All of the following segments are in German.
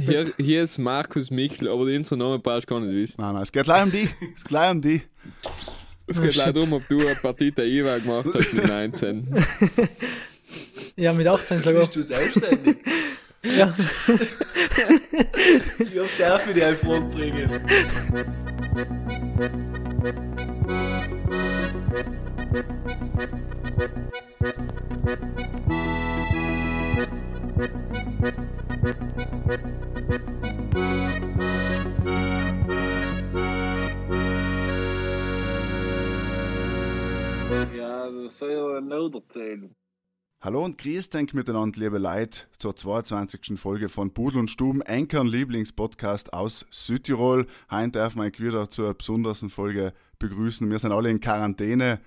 Hier, hier ist Markus Michel, aber den Namen passt gar nicht wissen. Nein, nein, es geht gleich um die. Es geht gleich um die. Es Oh, geht shit. leider um, ob du eine Partita IWA gemacht hast mit 19. Ja, mit 18 sogar. Bist du selbstständig? Ja. Wie oft darf ich dir eine Frage bringen? Ja, das soll ja nicht erzählen. Hallo und grüß denk miteinander, liebe Leute, zur 22. Folge von Pudel und Stuben, Enkern Lieblingspodcast aus Südtirol. Heute darf man euch wieder zur besonderen Folge begrüßen. Wir sind alle in Quarantäne,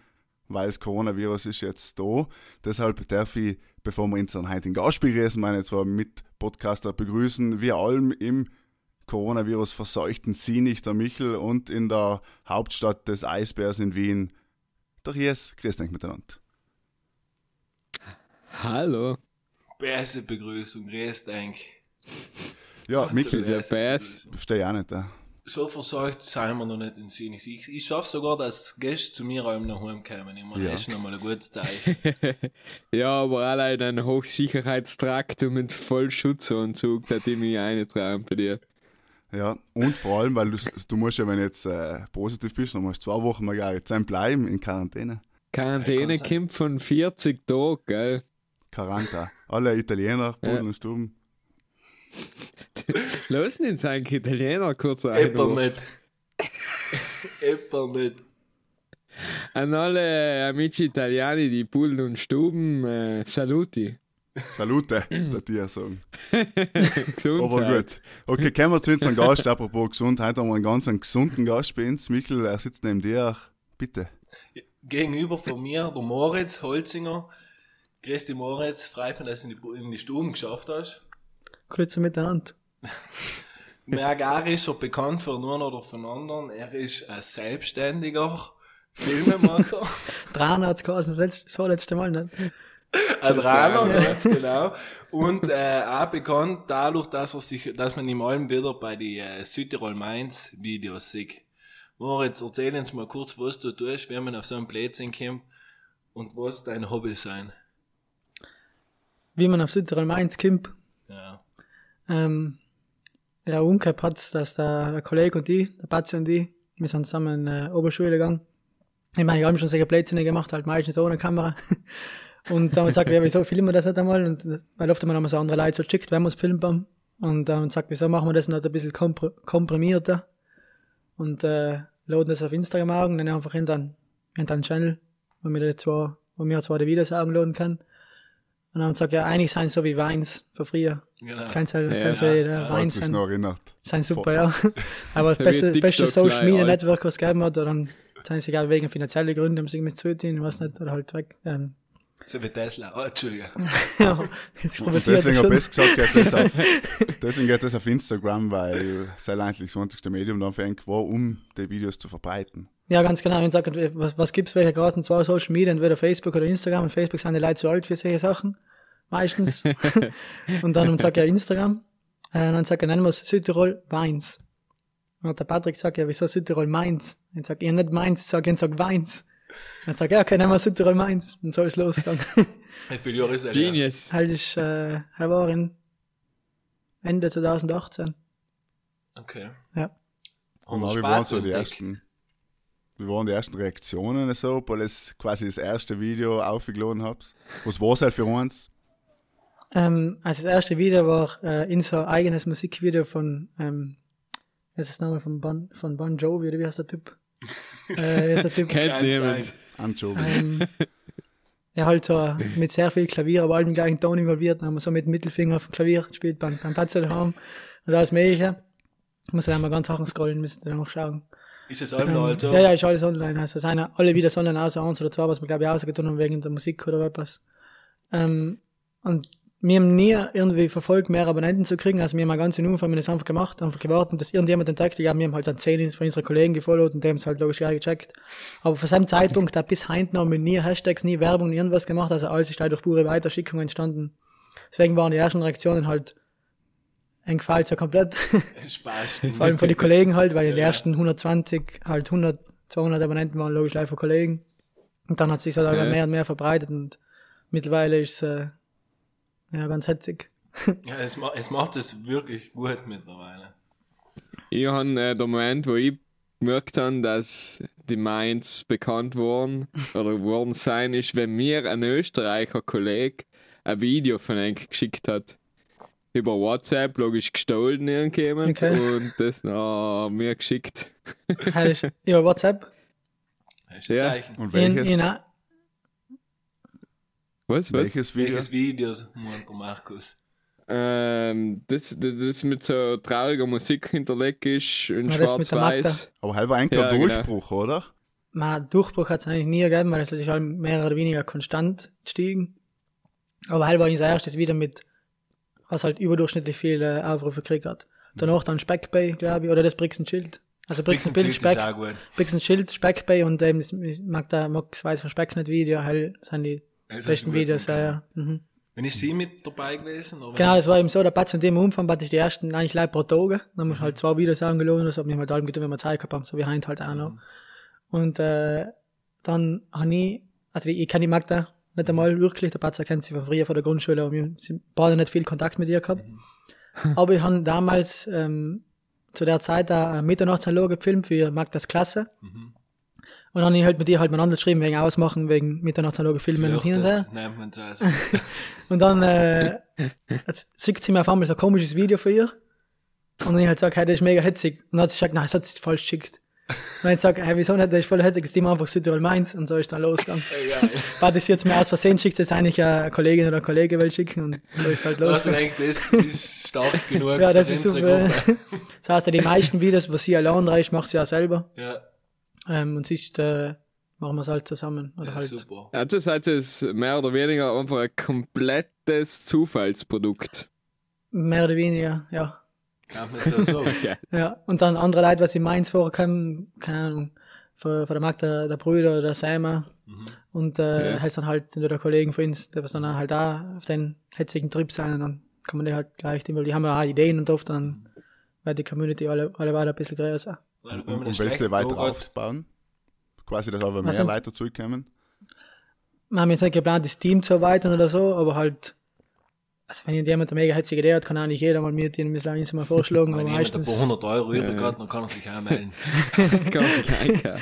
weil das Coronavirus ist jetzt da. Deshalb darf ich, bevor wir unseren heutigen Gast begrüßen, meine zwei Mitpodcaster begrüßen. Wir allem im Coronavirus verseuchten Sinich, der Michel, und in der Hauptstadt des Eisbärs in Wien, der Ries. Grüß denk miteinander. Hallo. Beste Begrüßung, grüß denk. Ja, Michel, ist ja verstehe ich auch nicht. Ja. So versagt sind wir noch nicht in Sinn. Ich, ich schaffe sogar, dass Gäste zu mir allem nach Hause kommen. Ich meine, Ja. das ist nochmal ein gutes Zeichen. ja, aber allein in einem Hochsicherheitstrakt und mit Vollschutzanzug, da die mich eintragen bei dir. Ja, und vor allem, weil du, du musst ja, wenn du jetzt äh, positiv bist, dann musst du zwei Wochen mal gar sein bleiben in Quarantäne. Quarantäne kommt von 40 Tagen, gell? Quaranta. Alle Italiener, Pudel Ja. und Stuben. Lassen uns eigentlich Italiener kurz Etwa ein. nicht. Etwa nicht. An alle Amici Italiani, die Pullen und Stuben, äh, saluti. Salute, der dir sagen. Gesundheit. Aber gut. Okay, kommen wir zu unserem Gast, apropos gesund. Heute haben wir einen ganz einen gesunden Gast bei uns. Michel, er sitzt neben dir. Bitte. Gegenüber von mir, der Moritz Holzinger. Grüß dich Moritz, freut mich, dass du in die, in die Stuben geschafft hast. Grüße miteinander. Mergar ist schon bekannt für einen oder von anderen. Er ist ein selbstständiger Filmemacher. Dran hat es geheißen, das letzte- das vorletzte Mal nicht. Ein Rainer, ganz genau. Und äh, auch bekannt dadurch, dass er sich, dass man ihm allem wieder bei die äh, Südtirol Mainz Videos sieht. Moritz, erzähl uns mal kurz, was du tust, wenn man auf so einen Plätzchen kommt und was dein Hobby sein. Wie man auf Südtirol Mainz kommt. Ähm, ja, umgekehrt hat's, dass der, der Kollege und ich, der Patzi und ich, wir sind zusammen in äh, Oberschule gegangen. Ich meine, ich habe schon solche Plätzchen gemacht, halt meistens ohne Kamera. Und dann haben wir gesagt, ja, wieso filmen wir das nicht einmal? Und das- weil oft haben wir so andere Leute so geschickt, wenn wir es filmen. Und dann haben wir gesagt, wieso machen wir das nicht ein bisschen kompr komprimierter? Und äh, laden das auf Instagram an und dann einfach in den, in den Channel, wo wir zwar, wo wir zwar die Videos anladen können. Und dann gesagt, ja, eigentlich seien so wie Weins von früher. Genau. Kannst halt, Ja, kannst ja, halt, ja. Weins sein. noch erinnert. Sein super, ja. Aber das beste, beste Social Media. Network, was es gegeben hat, oder dann sind sie egal wegen finanzieller Gründe, haben sie irgendwie zugetan, ich weiß nicht, oder halt weg. Ähm, So wie Tesla. Oh, Entschuldige. ja, jetzt Und deswegen habe ich gesagt, geht das auf, deswegen geht das auf Instagram, weil sei eigentlich das einzigste Medium dann für einen war, um die Videos zu verbreiten. Ja, ganz genau. Und sagt, was, was gibt's welche großen zwei Social Media, entweder Facebook oder Instagram. Und Facebook sind die Leute zu alt für solche Sachen. Meistens. und dann sagt er Instagram. Und dann sagt er, nennen wir es Südtirol Weins. Und hat der Patrick sagt, ja, wieso Südtirol Mainz? Und sagt, ich nicht Mainz, sag ich, sag Weins. Dann sagt er, ja, okay, nennen wir Südtirol Mainz. Und so ist losgegangen. Wie viele Jahre ist er? Genius. halt ist, äh, er war in Ende 2018. Okay. Ja. Und wie wir waren so die ersten, wie waren die ersten Reaktionen so, weil es quasi das erste Video aufgeladen habt? Was war es halt für uns? Ähm, also das erste Video war äh, unser eigenes Musikvideo von, ähm, wie ist das Name von Bon, von bon Jovi, oder wie heißt der Typ? Äh, sein. Anchovies. ähm, ja, halt so mit sehr viel Klavier, aber allem gleichen Ton involviert. Dann haben wir so mit dem Mittelfinger auf dem Klavier gespielt beim, beim Patzer daheim und alles Mögliche. Ich muss dann einmal ganz Sachen scrollen, müsst ihr noch schauen. Ist es allem Ähm, also? Ja, ja, ist alles online. Also es sind alle Videos online, außer eins oder zwei, was wir glaube ich ausgetan haben wegen der Musik oder etwas. Ähm, und wir haben nie irgendwie verfolgt, mehr Abonnenten zu kriegen. Also wir haben eine ganze Nummer von das einfach gemacht, einfach gewartet, dass irgendjemand entdeckt. Ja, wir haben halt dann zehn von unseren Kollegen gefollowt und die haben es halt logisch ja gecheckt. Aber von seinem Zeitpunkt, da bis heute noch haben wir nie Hashtags, nie Werbung, nie irgendwas gemacht. Also alles ist halt durch pure Weiterschickung entstanden. Deswegen waren die ersten Reaktionen halt entgefällt so komplett. Spaß. Vor allem von den Kollegen halt, weil Ja, die ja. ersten 120, halt 100, 200 Abonnenten waren logisch live von Kollegen. Und dann hat sich das halt Ja. mehr und mehr verbreitet und mittlerweile ist es äh, ja ganz hetzig. Ja, es, ma es macht es wirklich gut mittlerweile. Ich habe äh, der Moment, wo ich gemerkt habe, dass die Mainz bekannt wurden oder geworden sein, ist, wenn mir ein Österreicher Kollege ein Video von einem geschickt hat. Über WhatsApp, logisch gestohlen irgendjemand Okay. und das noch mir geschickt. Ja, WhatsApp. Das ist ein Ja. Zeichen. Und In, welches, in, Was, was? welches Video? Welches Videos meint der Markus? Ähm, das, das, das mit so trauriger Musik hinterlegt ist, in Ja, der Magda. schwarz-weiß. Aber halber ein Ja, genau. Durchbruch, oder? Man, Durchbruch hat es eigentlich nie gegeben, weil es ist halt mehr oder weniger konstant gestiegen. Aber halt war unser erstes wieder mit, was halt überdurchschnittlich viele Aufrufe gekriegt hat. Danach dann Speckbay, glaube ich, oder das Brixen Schild. Also Brixen Bild, Schild ist Speck, auch gut. Brixen Schild, Speckbay und eben das Magda Mox weiß von Speck nicht Video, halt sind die Das besten Videos, ja, ja. Mhm. Wenn ist sie mit dabei gewesen? Oder Genau, das war eben so, der Patz und dem Umfang, Patz ist die ersten eigentlich live pro Tage. Dann muss halt zwei Videos haben gelohnt, das haben wir halt allem getan, wenn wir Zeit gehabt haben, so wie Heint halt auch noch. Und äh, dann habe ich, also ich, ich kenne die Magda nicht einmal wirklich, der Patzer kennt sie von früher von der Grundschule, aber wir sind beide nicht viel Kontakt mit ihr gehabt. aber ich habe damals ähm, zu der Zeit da Mitternachtsanlage gefilmt für Magdas Klasse. Mhm. Und dann habe ich halt mit ihr halt miteinander geschrieben, wegen Ausmachen, wegen Mitternachtsanlage filmen und hin und her. Und dann äh, schickt sie mir auf einmal so ein komisches Video von ihr. Und dann ich halt gesagt, hey, das ist mega hitzig. Und dann hat sie gesagt, nein, das hat sie falsch geschickt. Und dann gesagt, hey, wieso nicht, das ist voll hitzig, das Team einfach Südtirol meins. Und so ist dann losgegangen. War das jetzt mir aus Versehen schickt, das eigentlich eine Kollegin oder ein Kollege will schicken. Und so ist halt Also losgegangen. ich das ist stark genug Ja, das für ist unsere super. Gruppe. Das heißt, ja, die meisten Videos, was sie allein reicht, macht sie auch selber. Ja, Ähm, und sonst äh, machen wir es halt zusammen. Oder ja halt. super. Also seid es mehr oder weniger einfach ein komplettes Zufallsprodukt. Mehr oder weniger, ja. Kann man so sagen. Geil. Ja, und dann andere Leute, was in Mainz vorkommen, keine Ahnung, von, von der Magda, der Brüder oder der Selma. Mhm. Und äh, Ja. heißt dann halt entweder Kollegen von uns, die was dann halt da auf den hetzigen Trip sein und dann kann man die halt gleich, weil die haben ja auch Ideen und oft dann wird die Community alle, alle weiter ein bisschen größer. Weil Und, und eine willst du weiter aufbauen? Quasi, dass aber mehr denn? Leute zurückkommen? Wir haben jetzt nicht geplant, das Team zu erweitern oder so, aber halt, also wenn jemand eine mega hetzige Idee hat, kann auch nicht jeder mal mit ihnen bislang mal vorschlagen, Wenn jemand ein paar hundert Euro Ja. übrig hat, dann kann er sich auch melden. Kann sich einkaufen.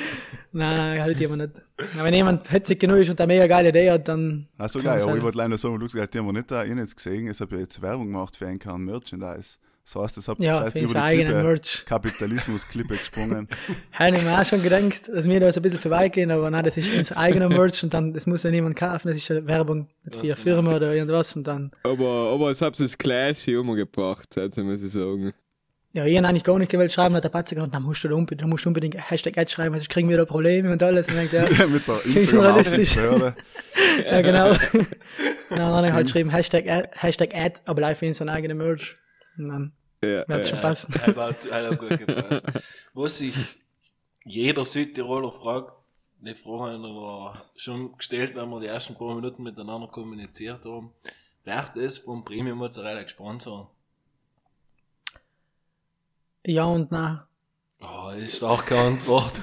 nein, nein, halt jemand nicht. Aber wenn jemand hetzig genug ist und eine mega geile Idee hat, dann, Achso, geil, aber ich wollte leider sagen, Lukas, die haben wir nicht da, ich nicht gesehen, ich habe ja jetzt Werbung gemacht für einen Kern Merchandise. Das heißt, das habt ihr ja, seid über die eigenen Klippe, Merch. Kapitalismus-Klippe gesprungen. Habe ich mir auch schon gedacht, dass wir da so ein bisschen zu weit gehen, aber nein, das ist unser eigener Merch und dann, das muss ja niemand kaufen, das ist ja Werbung für eine Ganz Firma oder irgendwas und dann, Aber, aber es habt es classy umgebracht, also muss ich sagen. ja, ich habe eigentlich gar nicht gewollt schreiben, hat der Patzer gesagt, dann musst du da unbedingt, dann musst du unbedingt Hashtag Ad schreiben, sonst kriegen wir da Probleme und alles und ich denke, ja, mit der. Instagram-Aufsichtsbehörde. ja, genau. Dann habe ich halt geschrieben, Hashtag Ad, Hashtag Ad aber live in seinen eigenen Merch. Und dann Ja, wird schon ja. passen. Hat, hat, hat auch gut gepasst. Was sich jeder Südtiroler fragt, die Frage haben wir schon gestellt, wenn wir die ersten paar Minuten miteinander kommuniziert haben. Wird es vom Premium Mozzarella gesponsert? Ja und nein. Oh, das ist starke Antwort.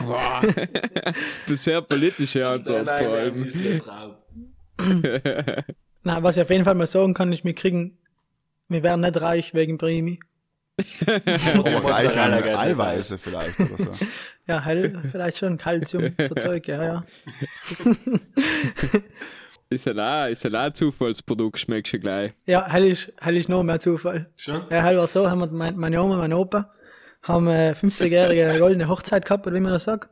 Wow. das ist sehr politische Antwort nein, vor nein, allem. ist ja Traum. Na, was ich auf jeden Fall mal sagen kann, ist, wir kriegen, wir werden nicht reich wegen Primi. Aber reich an Eiweiße vielleicht oder so. Ja, hell, vielleicht schon Calcium, so Zeug, ja, ja. Ist ja auch, ist ja auch ein Zufallsprodukt, schmeckst du gleich. Ja, hell ist, hell ist noch mehr Zufall. Schon? Ja, hell war so, haben wir, mein, meine Oma, mein Opa, haben äh, 50-jährige goldene Hochzeit gehabt, oder wie man das sagt.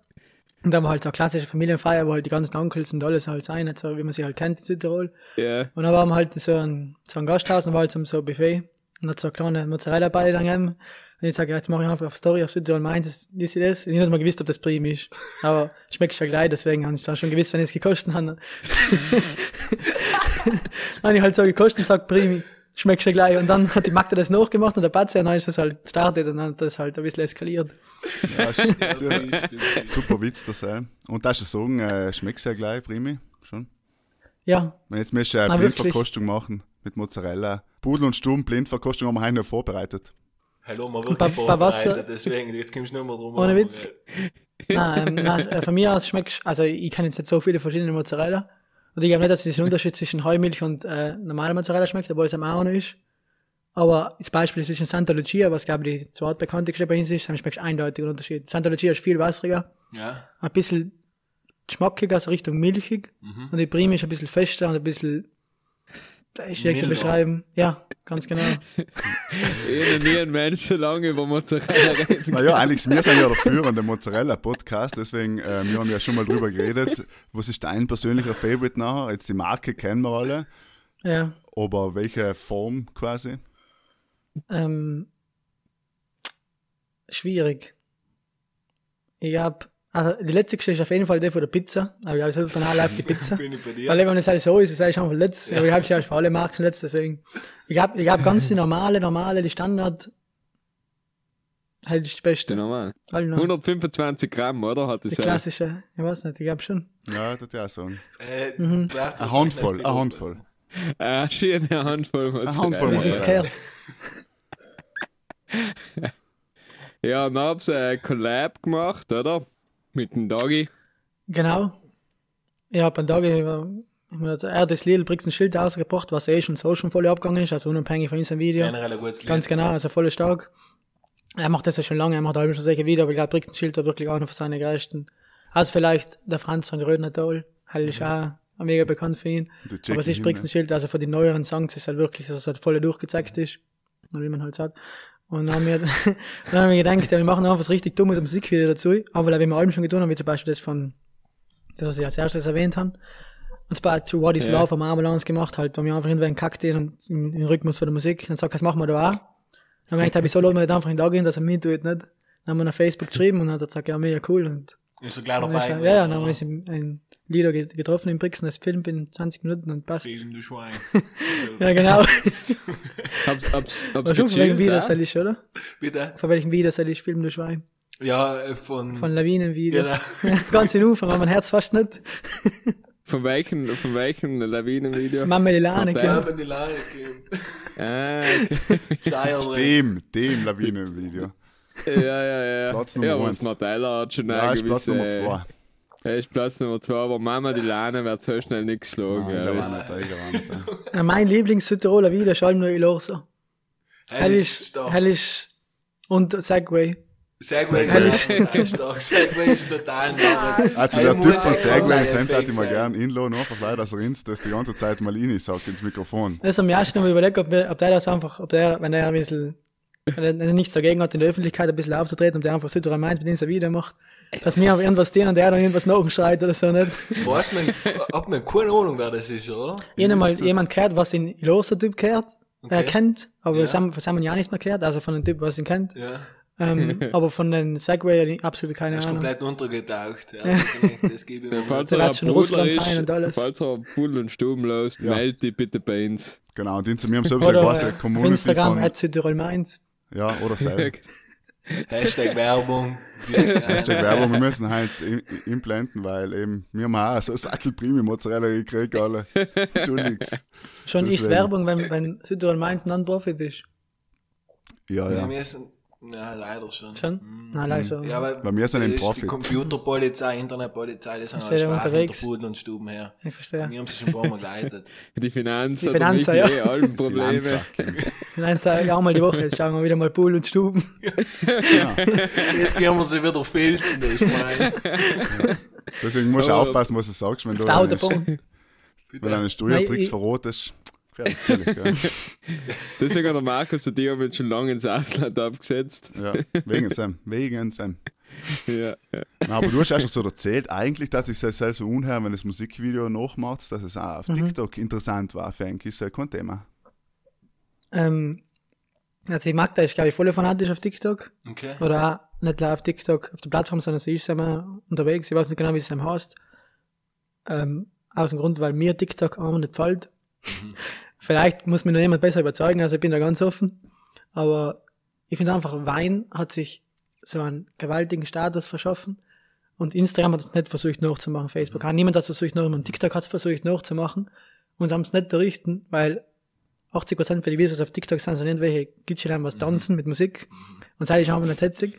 Und da war halt so eine klassische Familienfeier, wo halt die ganzen Onkels und alles halt sein, so wie man sie halt kennt in Südtirol. Ja. Und dann waren wir halt so ein, so ein Gasthaus und war halt so so ein Buffet. Und hat so eine kleine Mozzarella bei dann gegeben. Und ich sage, ja, jetzt mache ich einfach auf Story auf Südtirol meint, das ist das. Und ich nicht mal gewusst, ob das Prim ist. Aber schmeckt schon gleich, deswegen habe ich dann schon gewusst, wenn ich es gekostet habe. dann habe ich halt so gekostet und gesagt, Primi, schmeckt schon gleich. Und dann hat die Magda das nachgemacht und der Patze, und dann ist das halt gestartet und dann hat das halt ein bisschen eskaliert. Ja, Ja, stimmt, stimmt. super Witz, das sein. Und das ist sagen, äh, schmeckt sehr gleich, Primi, schon. Ja, Wenn jetzt müsst du eine? Blindverkostung machen, mit Mozzarella. Pudel und Stumm, Blindverkostung haben wir heute noch vorbereitet. Hallo, wirklich bei Wasser- vorbereitet, deswegen, jetzt kommst du nicht mehr drum Ohne herum, Witz. Nein, ähm, nein, äh, von mir aus schmeckt, also ich kenne jetzt nicht so viele verschiedene Mozzarella. Und ich glaube nicht, dass es einen Unterschied zwischen Heumilch und äh, normaler Mozzarella schmeckt, obwohl es am auch noch ist. Aber das Beispiel zwischen Santa Lucia, was glaube ich die zweitbekannteste bei uns ist, dann schmeckt eindeutig ein Unterschied. Santa Lucia ist viel wässriger, Ja, ein bisschen schmackiger, so Richtung milchig. Mhm. Und die Prime ist ein bisschen fester und ein bisschen, schwierig zu beschreiben. Ja, ganz genau. Ich nie einen Mensch so lange über Mozzarella reden. Naja, eigentlich, wir sind ja der führende Mozzarella-Podcast, deswegen, äh, wir haben ja schon mal drüber geredet. Was ist dein persönlicher Favorite nachher? Jetzt die Marke kennen wir alle, Ja. aber welche Form quasi? Ähm, schwierig. Ich hab, also die letzte Geschichte ist auf jeden Fall die von der Pizza. Aber ich habe gesagt, banal auf die Pizza. bin ich bei dir. Weil wenn es halt so ist, ist es einfach letzt. Aber ich habe ja für alle Marken letzt, deswegen. Ich hab, ich hab ganz die normale, normale, die Standard. Halt ist die beste. Normal. Alle noch. 125 Gramm, oder? Hat Die das ja. klassische, ich weiß nicht, ich glaube schon. Ja, das ja so. Äh, Mhm. warte, Eine Handvoll, ist eine Handvoll. Schön, eine Handvoll Eine Handvoll Das ist gehört. Ja, dann haben sie ein Collab gemacht, oder? Mit dem Doggy. Genau. Ich habe einen war- ich hab er hat das Lidl Brixen Schild ausgebracht, was eh schon so schon voll abgegangen ist, also unabhängig von unserem Video. Generell ein gutes Lied. Ganz genau, also voll stark. Er macht das ja schon lange, er macht halb schon solche Videos, aber ich glaube, Brixen Schild war wirklich einer von seinen größten. Also vielleicht der Franz von Rödner Toll, halt ist auch mega bekannt für ihn. Aber es ist Brixen Schild, also von den neueren Songs ist halt wirklich, dass es halt voll durchgezeigt ist. Oder wie man halt sagt. Und dann haben wir, dann haben wir gedacht, ja, wir machen einfach was richtig dummes Musikvideo dazu. Aber weil wir Alben schon getan haben, wie zum Beispiel das von, das, was ich als erstes erwähnt habe. Und zwar to What is Ja. Love am Ambulance gemacht, halt, wo wir einfach irgendwann kackt und im, im Rhythmus von der Musik. Dann sagt das machen wir da auch. Dann haben wir gedacht, hab ich so lassen wir nicht einfach in da gehen, dass er mit tut, nicht. Dann haben wir auf Facebook geschrieben und dann hat er gesagt, ja, mega cool. Und Ist so gleich dann dabei. ist er, ja, ja, dann haben wir ein Lieder ge- getroffen in Brixen, das Film in 20 Minuten und passt. Film, du Schwein. Ja, genau. Hab's, hab's, hab's schon von welchem Video soll ich, oder? Bitte? Von welchem Video soll ich filmen, du Schwein? Ja, äh, von... Von Lawinenvideo. Genau. Ganz in Anfang, aber mein Herz fast nicht. Von welchem, von welchem Lawinenvideo? Mama die Lane, wenn die kommt. Ah, okay. Dem, dem Lawinenvideo. Ja, ja, ja. Platz Nummer ja, eins. das Martella hat schon Ja, ist Platz gewisse- Nummer zwei. Er ist Platz Nummer zwei, aber Mama die Lane wird so schnell nicht geschlagen. Nein, ja. ich nicht, ich war nicht. Ja, mein Lieblings-Südtiroler Video ist allem nur Ilorsa. Er Hell ist ist, stark. hell ist, und Segway. Segway Segway. ist echt stark. Segway ist total nah. Also der Typ von Segway Cent hätte ich mal gern inladen, einfach leider, dass er uns das die ganze Zeit mal rein sagt ins Mikrofon. Das haben wir erst noch mal überlegt, ob, wir, ob der das einfach, ob der, wenn er ein bisschen, wenn er nichts dagegen hat, in der Öffentlichkeit ein bisschen aufzutreten, ob der einfach Südtirol meint, mit dem ein Video macht, dass wir einfach irgendwas stehen und der dann irgendwas nachschreit oder so, nicht? Weiß man, hat man keine Ahnung, wer das ist, oder? Ich habe mal jemand gehört, was in Ilorsa Typ gehört, der Okay. kennt, aber Ja. das haben, haben wir ja nicht mehr gehört, also von dem Typ, was ihn kennt. Ja. Ähm, aber von den Segway absolut keine Er ist Ahnung. komplett untergetaucht. Ja, das gebe ich mir. Falls er schon ein Russland Bruder sein und ist, alles. falls er Pudel und Stuben los, Ja. meldet dich bitte bei uns. Genau, und wir haben selbst Oder quasi äh, eine auf Community Instagram, von, Südtirol Mainz. Ja, oder selber. Hashtag Werbung. Hashtag Werbung, wir müssen halt im- implanteten, weil eben, wir haben auch so Sackel Premium Mozzarella gekriegt, alle. Entschuldigung. Schon ist. Werbung, wenn, wenn Südtirol Mainz Non-Profit ist. Ja, Wir ja. müssen, ja, leider schon. Schon? Mhm. Nein, also. Ja, aber Bei mir sind das im ist Profit. Computerpolizei, Internetpolizei, die sind Ist halt der schwach unterwegs? hinter Pudel und Stuben her. Ich verstehe. Wir haben sie schon ein paar Mal geleitet. Die Finanzen, Die Finanzen, ja. ja. Eh allen Probleme. Sag ja mal die Woche, jetzt schauen wir wieder mal Pool und Stuben. Jetzt gehen wir sie wieder filzen, ich meine. Deswegen musst du aufpassen, was du sagst, wenn du eine, wenn du eine Steuertricks Nein, ich- verrotest. Gefährlich, ja. Deswegen hat der Markus und die haben jetzt schon lange ins Ausland abgesetzt. ja. Wegen Sam, wegen Sam. Ja, ja. Aber du hast erst so erzählt, eigentlich, dass ich es sehr so unher, wenn das Musikvideo nachmacht, dass es auch auf Mhm. TikTok interessant war für ein ist ja kein Thema. Ähm, also die Magda ist, glaube ich, voll fanatisch auf TikTok. Okay. Oder auch nicht auf TikTok, auf der Plattform, sondern sie ist immer unterwegs. Ich weiß nicht genau, wie es ihm heißt. Ähm, aus dem Grund, weil mir TikTok auch nicht gefällt. Vielleicht muss mir noch jemand besser überzeugen, also ich bin da ganz offen. Aber ich finde einfach, Wein hat sich so einen gewaltigen Status verschaffen. Und Instagram hat es nicht versucht nachzumachen, Facebook. Auch niemand hat es versucht nachzumachen. TikTok hat es versucht nachzumachen. Und haben es nicht errichten, weil 80% für die Videos auf TikTok sind, sind irgendwelche Gitscheln, was tanzen mit Musik. Und sei ich einfach nicht hetzig.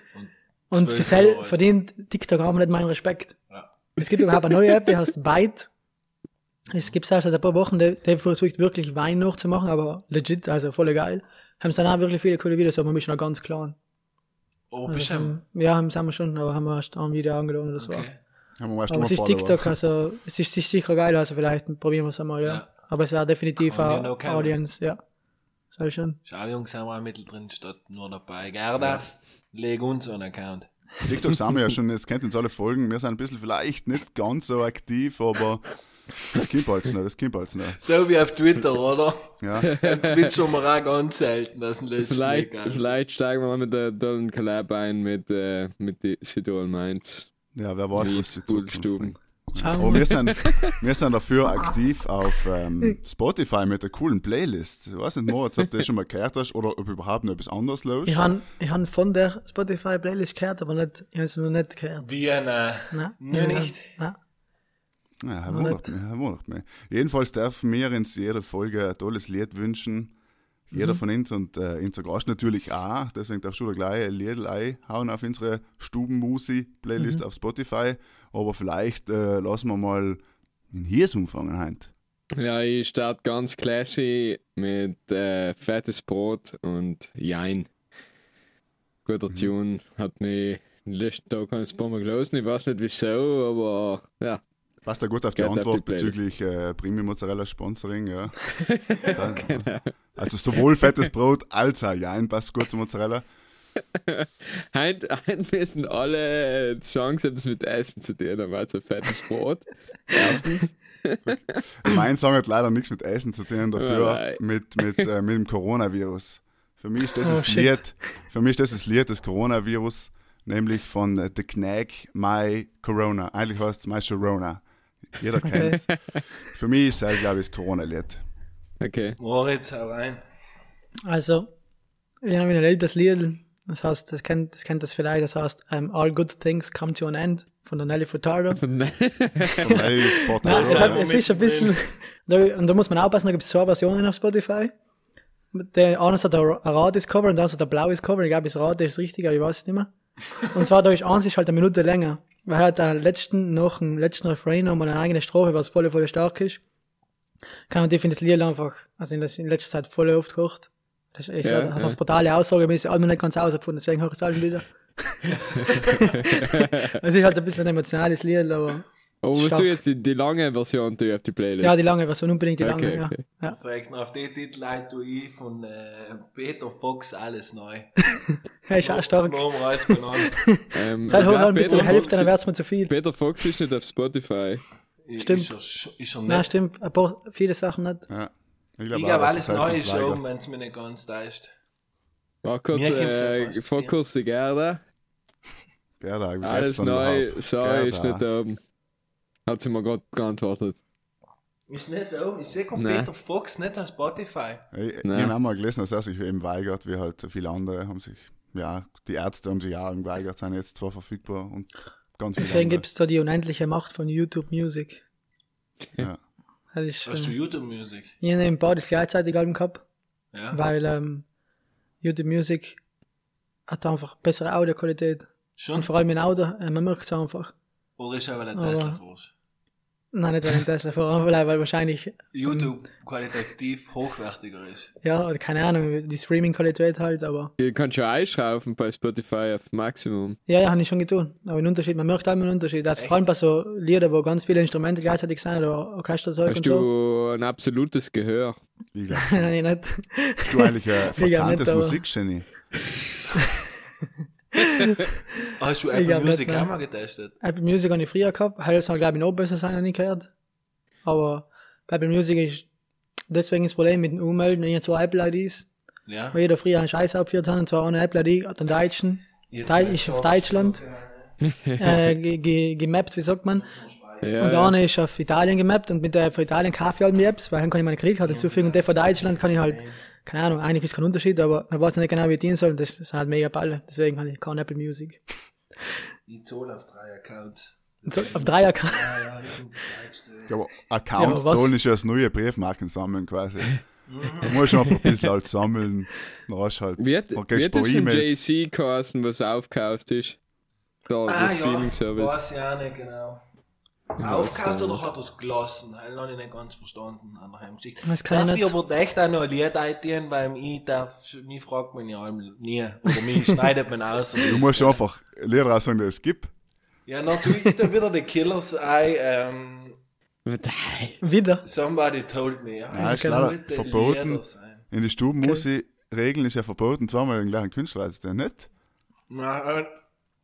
Und für 12 Sel Euro. verdient TikTok einfach nicht meinen Respekt. Ja. Es gibt überhaupt eine neue App, die heißt Byte. Es gibt erst seit ein paar Wochen, der, der versucht wirklich Wein nachzumachen, aber legit, also voll geil. Haben sie dann auch wirklich viele coole Videos, aber wir sind noch ganz klein. Oh, Also, bestimmt. haben- ja, haben sie haben wir schon, aber haben wir erst ein Video angeladen, das war. Okay. Haben wir meist Aber es ist. TikTok, also es ist, sicher geil, also vielleicht probieren wir es einmal, ja. Ja. Aber es wäre definitiv eine ja noch kennen. Audience, ja. Soll schon. Schau, Jungs, haben wir auch mittendrin statt nur dabei. Gerda, leg uns einen Account. TikTok sind wir ja schon, jetzt kennt uns alle Folgen. Wir sind ein bisschen vielleicht nicht ganz so aktiv, aber das kommt halt noch, das kommt halt noch. So wie auf Twitter, oder? Ja. Twitch wir auch ganz selten, das sind letzten Vielleicht. Also. vielleicht steigen wir mal mit der tollen Collab ein mit, äh, mit die Südtirol Mainz. ja, wer weiß, Wie was die. Zukunft Aber wir sind, wir sind dafür aktiv auf ähm, Spotify mit der coolen Playlist. Ich weiß nicht, Moritz, ob du das schon mal gehört hast oder ob überhaupt noch etwas anderes los Ich habe ich han von der Spotify-Playlist gehört, aber nicht, ich habe es noch nicht gehört. Wie eine. Nein, nicht. Nein. Ja, er wundert mich, er wundert mich. Jedenfalls dürfen wir uns jede Folge ein tolles Lied wünschen. Jeder Mhm. von uns und äh, unser Gast natürlich auch. Deswegen darfst du da gleich ein Lied einhauen auf unsere Stubenmusi-Playlist Mhm. auf Spotify. Aber vielleicht äh, lassen wir mal in Hiers umfangen heute. Ja, ich starte ganz classy mit äh, fettes Brot und Jein. Guter Tune, hat mich den letzten Tag ein paar Mal gelesen. Ich weiß nicht wieso, aber ja. Passt da gut auf die Geht auf die Antwort bezüglich äh, Premium Mozzarella Sponsoring, ja. Dann, Genau. Also sowohl fettes Brot als auch Jein passt gut zum Mozzarella. Heint, heint müssen alle Songs etwas mit Essen zu tun haben, also fettes Brot. Mein Song hat leider nichts mit Essen zu tun, dafür mit, mit, äh, mit dem Coronavirus. Für mich ist das Oh, das. Lied, für mich ist das das Lied des Coronavirus, nämlich von äh, The Knack, My Corona. Eigentlich heißt es My Sharona. Jeder Okay. kennt's. Für mich ist es, glaube ich, das Corona-Lied. Okay. Moritz, hau rein. Also, ich habe ein älteres Lied, das heißt, das kennt, das kennt das vielleicht, das heißt um, All Good Things Come to an End von Nelly Furtado. Von Nelly Nein, Furtado. es, hat, aber es ist ein bisschen, da, und da muss man aufpassen, da gibt es zwei Versionen auf Spotify. Der eine hat ein rotes Cover und der andere hat ein blaues Cover. Ich glaube, das rote ist richtig, aber ich weiß es nicht mehr. Und zwar, da ist eins ist halt eine Minute länger. Weil halt der letzten, noch im letzten Refrain nochmal eine eigene Strophe, was voll, voll stark ist. Kann man finde das Lied einfach, also in, das, in letzter Zeit voll oft gehört. Das ist, Ja, hat, hat ja. auch brutale Aussage, aber ist allem nicht ganz herausgefunden, deswegen höre ich es allen wieder. Es ist halt ein bisschen ein emotionales Lied, aber Aber musst Stark. du jetzt die, die lange Version tun auf die Playlist? ja, die lange Version, unbedingt die lange, Okay, ja. okay. ja. Fragt noch auf die Titel ein, tu ich von äh, Peter Fox alles neu. Ja, ist auch stark. Ähm, Seit hoch glaub, an bis zur Peter Hälfte, Fox- dann wird's mir zu viel. Peter Fox ist nicht auf Spotify. Stimmt. Ist er, ist er Nein, nicht? stimmt, ein paar, viele Sachen nicht. Ja. Ich glaube, auch, alles neu ist schon, wenn es mir nicht ganz täuscht. War kurz, äh, vor kurz die Gerda. Gerda, Alles neu, so ist nicht oben. Hat sie mir gerade geantwortet. Ist nicht auch, ich sehe kommt Nein. Peter Fox nicht auf Spotify. Ich, ich habe mal gelesen, dass er sich eben weigert, wie halt viele andere haben sich, ja, die Ärzte haben sich auch geweigert, sind jetzt zwar verfügbar und ganz viele Deswegen andere. gibt's da die unendliche Macht von YouTube Music. Ja. Das ist, Hast du äh, YouTube Music? ich habe ein paar das gleichzeitig Alben gehabt, Ja. weil ähm, YouTube Music hat einfach bessere Audioqualität. Schon? Und vor allem in Auto, äh, man merkt es einfach. Oder ist aber der Aber- Tesla Force? Nein, nicht wegen Tesla, vor allem, weil weil wahrscheinlich, YouTube qualitativ hochwertiger ist. ja, oder keine Ahnung, die Streaming-Qualität halt, aber Ihr könnt schon einschraufen bei Spotify auf Maximum. ja, ja, habe ich schon getan. Aber ein Unterschied, man merkt halt einen Unterschied. Also vor allem bei so Lieder, wo ganz viele Instrumente gleichzeitig sind oder Orchesterzeug Hast und so. du ein absolutes Gehör? Ich Nein, ich nicht. bist du eigentlich ein verkanntes Musikgenie? Hast du Apple glaub nicht, Music auch mal getestet? Apple Music habe ich früher gehabt. Halt soll, glaube ich, noch besser sein, ich gehört. Aber bei Apple Music ist deswegen das Problem mit dem Ummelden, wenn ich zwei Apple IDs, Ja. weil jeder früher einen Scheiß abgeführt hat, und zwar eine Apple ID, den Deutschen, Jetzt ist auf Deutschland. äh, ge- ge- gemappt, wie sagt man. Ja, und der ja. eine ist auf Italien gemappt und mit der von Italien kaufe ich halt die Apps, weil dann kann ich meine Kreditkarte zufügen und der von Deutschland kann ich halt, keine Ahnung, eigentlich ist kein Unterschied, aber man weiß nicht genau, wie ich dienen soll. Das sind halt mega Balle. Deswegen habe ich kein Apple Music. Ich zahle auf drei Accounts. So, auf drei Accounts. Ja, ja, ich bin Ich glaube, Accounts Ja, aber zahlen ist ja das neue Briefmarken sammeln quasi. Du musst einfach ein bisschen halt sammeln. Dann hast du halt, dann kriegst hat du das ein von. JC geheißen, was aufgekauft ist? Da, Ah, ja, Streaming-Service. weiß ich auch nicht genau. Aufgehört oder hat er es gelassen? Das habe ich nicht ganz verstanden an der Heimgeschichte. Das kann Darf ich ich nicht. aber echt auch noch ein Lied eintieren, weil ich darf, mich fragt man ja nie. Oder mich schneidet man aus. Du musst einfach Lieder raussagen, die es gibt. Ja, dann tue ich da wieder die Killers ein, ähm, Nein. Wieder. Somebody told me. Ja, Ja, es ist leider verboten. In die Stubenmusik-Regeln ist ja verboten, zweimal den gleichen Künstler als der nicht. Na, äh,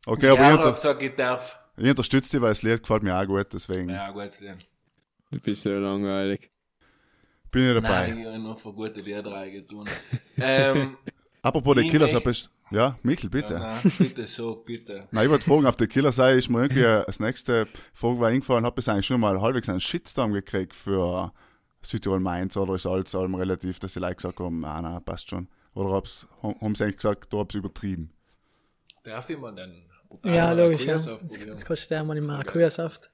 Okay, aber ich, ich unter, hab gesagt, ich darf. Ich unterstütze dich, weil das Lied gefällt mir auch gut, deswegen Ja, gut, Lied. Du bist so langweilig. bin ich dabei. Nein, ich habe nur für gute Lieder reingetun. ähm, Apropos die Ich Killers, ich, ja, Mikkel, bitte. ja, nein, bitte so, bitte. Nein, ich wollte fragen, auf der Killer sei, ist mir irgendwie als nächste Frage war eingefallen, habe ich eigentlich schon mal halbwegs einen Shitstorm gekriegt für Südtirol Mainz oder ist alles allem relativ, dass die Leute gesagt haben, ah, nein, passt schon. Oder hab's, haben sie eigentlich gesagt, da hab's übertrieben. Darf ich mal den Ja, logisch, ja. Jetzt, kostet der mal den Maracuja-Saft.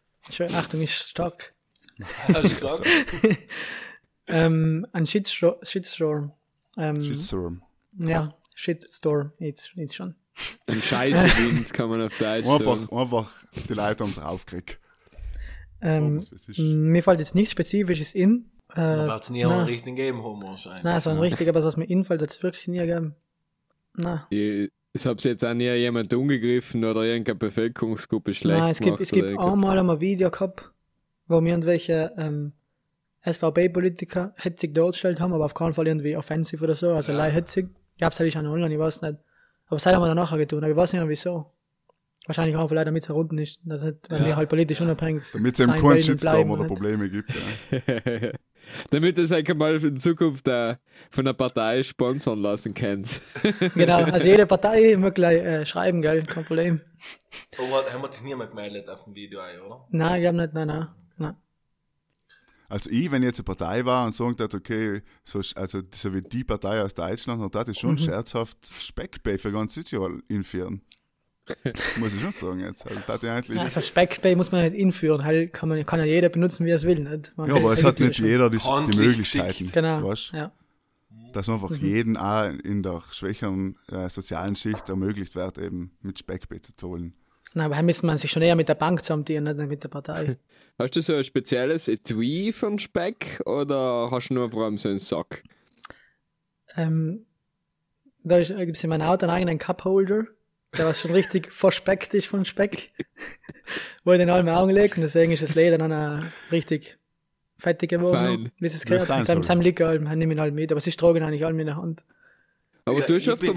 Achtung, ist stark. Hast du gesagt? Ähm, ein Shitstro Shitstorm. Ähm, Shitstorm. ja, Shitstorm, jetzt, jetzt schon. Ein Scheiße-Wind kann man auf Deutsch sagen. Einfach, einfach, die Leute haben sich aufgeregt. Ähm, So, mir fällt jetzt nichts Spezifisches in. Äh, Dann wird es nie nein. einen richtigen geben haben wahrscheinlich. Nein, so ein richtiger, aber was mir infällt, hat es wirklich nie gegeben. Nein. Ich, es hat jetzt auch nie jemand umgegriffen oder irgendeine Bevölkerungsgruppe schlecht Nein, es gibt, es gibt einmal einmal ein Video gehabt, wo mir irgendwelche ähm, SVB-Politiker hetzig dargestellt haben, aber auf keinen Fall irgendwie offensiv oder so, also Ja. hetzig. Gab's halt schon online, ich weiß nicht. Aber das haben wir dann nachher getan, aber ich weiß nicht mehr wieso. Wahrscheinlich auch vielleicht, damit es herunten ist, dass nicht, wenn Ja. wir halt politisch unabhängig Damit es eben keinen Shitstorm oder Probleme gibt. Ja. Damit es eigentlich mal in Zukunft äh, von der Partei sponsern lassen kannst. Genau, also jede Partei mag gleich äh, schreiben, gell, kein Problem. Aber haben wir sich niemand gemeldet auf dem Video, ein, oder? Nein, ich hab nicht, nein, nein. nein. Also ich, wenn ich jetzt eine Partei war und sagen würde, okay, so, also so wie die Partei aus Deutschland, dann würde ich schon scherzhaft Speckbay für ganz Südtirol einführen. Muss ich schon sagen jetzt. Also, das ich eigentlich, Also Speckbay muss man nicht inführen, halt kann, man, kann ja jeder benutzen, wie er es will. Nicht? Man, ja, aber es hat ja nicht schon. jeder die, die Möglichkeiten. Genau, Weißt? ja. Dass einfach jeden auch in der schwächeren äh, sozialen Schicht ermöglicht wird, eben mit Speckbay zu zahlen. Nein, aber da müsste man sich schon eher mit der Bank zusammentun, nicht mit der Partei. Hast du so ein spezielles Etui von Speck oder hast du nur vor allem so einen Sack? ähm, da gibt es in meinem Auto einen eigenen Cupholder, der was schon richtig verspeckt ist von Speck, wo ich den allem angelegt und deswegen ist das Leder dann auch richtig fettig geworden, Fein. wie es gehört. sein Mit seinem, seinem Licker halt, nehme ich halt mit, aber sie tragen eigentlich allem in der Hand. Aber Ja, du hast ich öfter bin-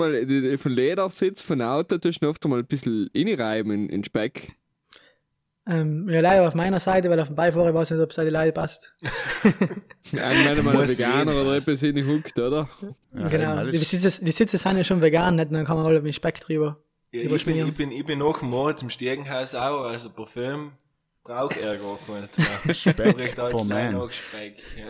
mal, von Ledersitz, von Auto, tust du öfter mal ein bisschen reinreiben in, in Speck. Ähm, ja, leider auf meiner Seite, weil auf dem Beifahrer weiß ich nicht, ob es die Leute passt. Einen meiner mal ein Veganer oder etwas hingehuckt, oder? Ja, genau. Die Sitze, die Sitze sind ja schon vegan, nicht? Dann kann man alle mit Speck drüber. Ja, ich, bin, ich, bin, ich bin nach dem Mord im Stiegenhaus auch, also Parfüm braucht er gar nicht. Speck Recht for man. Speck. Ja.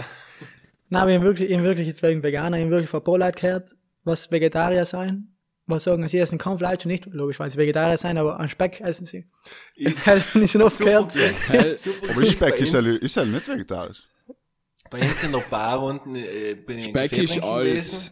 Nein, aber ich habe wirklich, ich wirklich jetzt wegen Veganer, ich hab wirklich von Leuten gehört, was Vegetarier sein, was sagen, sie essen kein Fleisch und nicht, logisch, weil sie Vegetarier sein, aber an Speck essen sie. Ich, habe ich schon oft gehört. Aber. Speck ist ja, ist nicht vegetarisch. Bei uns in der Bar unten äh, bin ich Speck ist gewesen.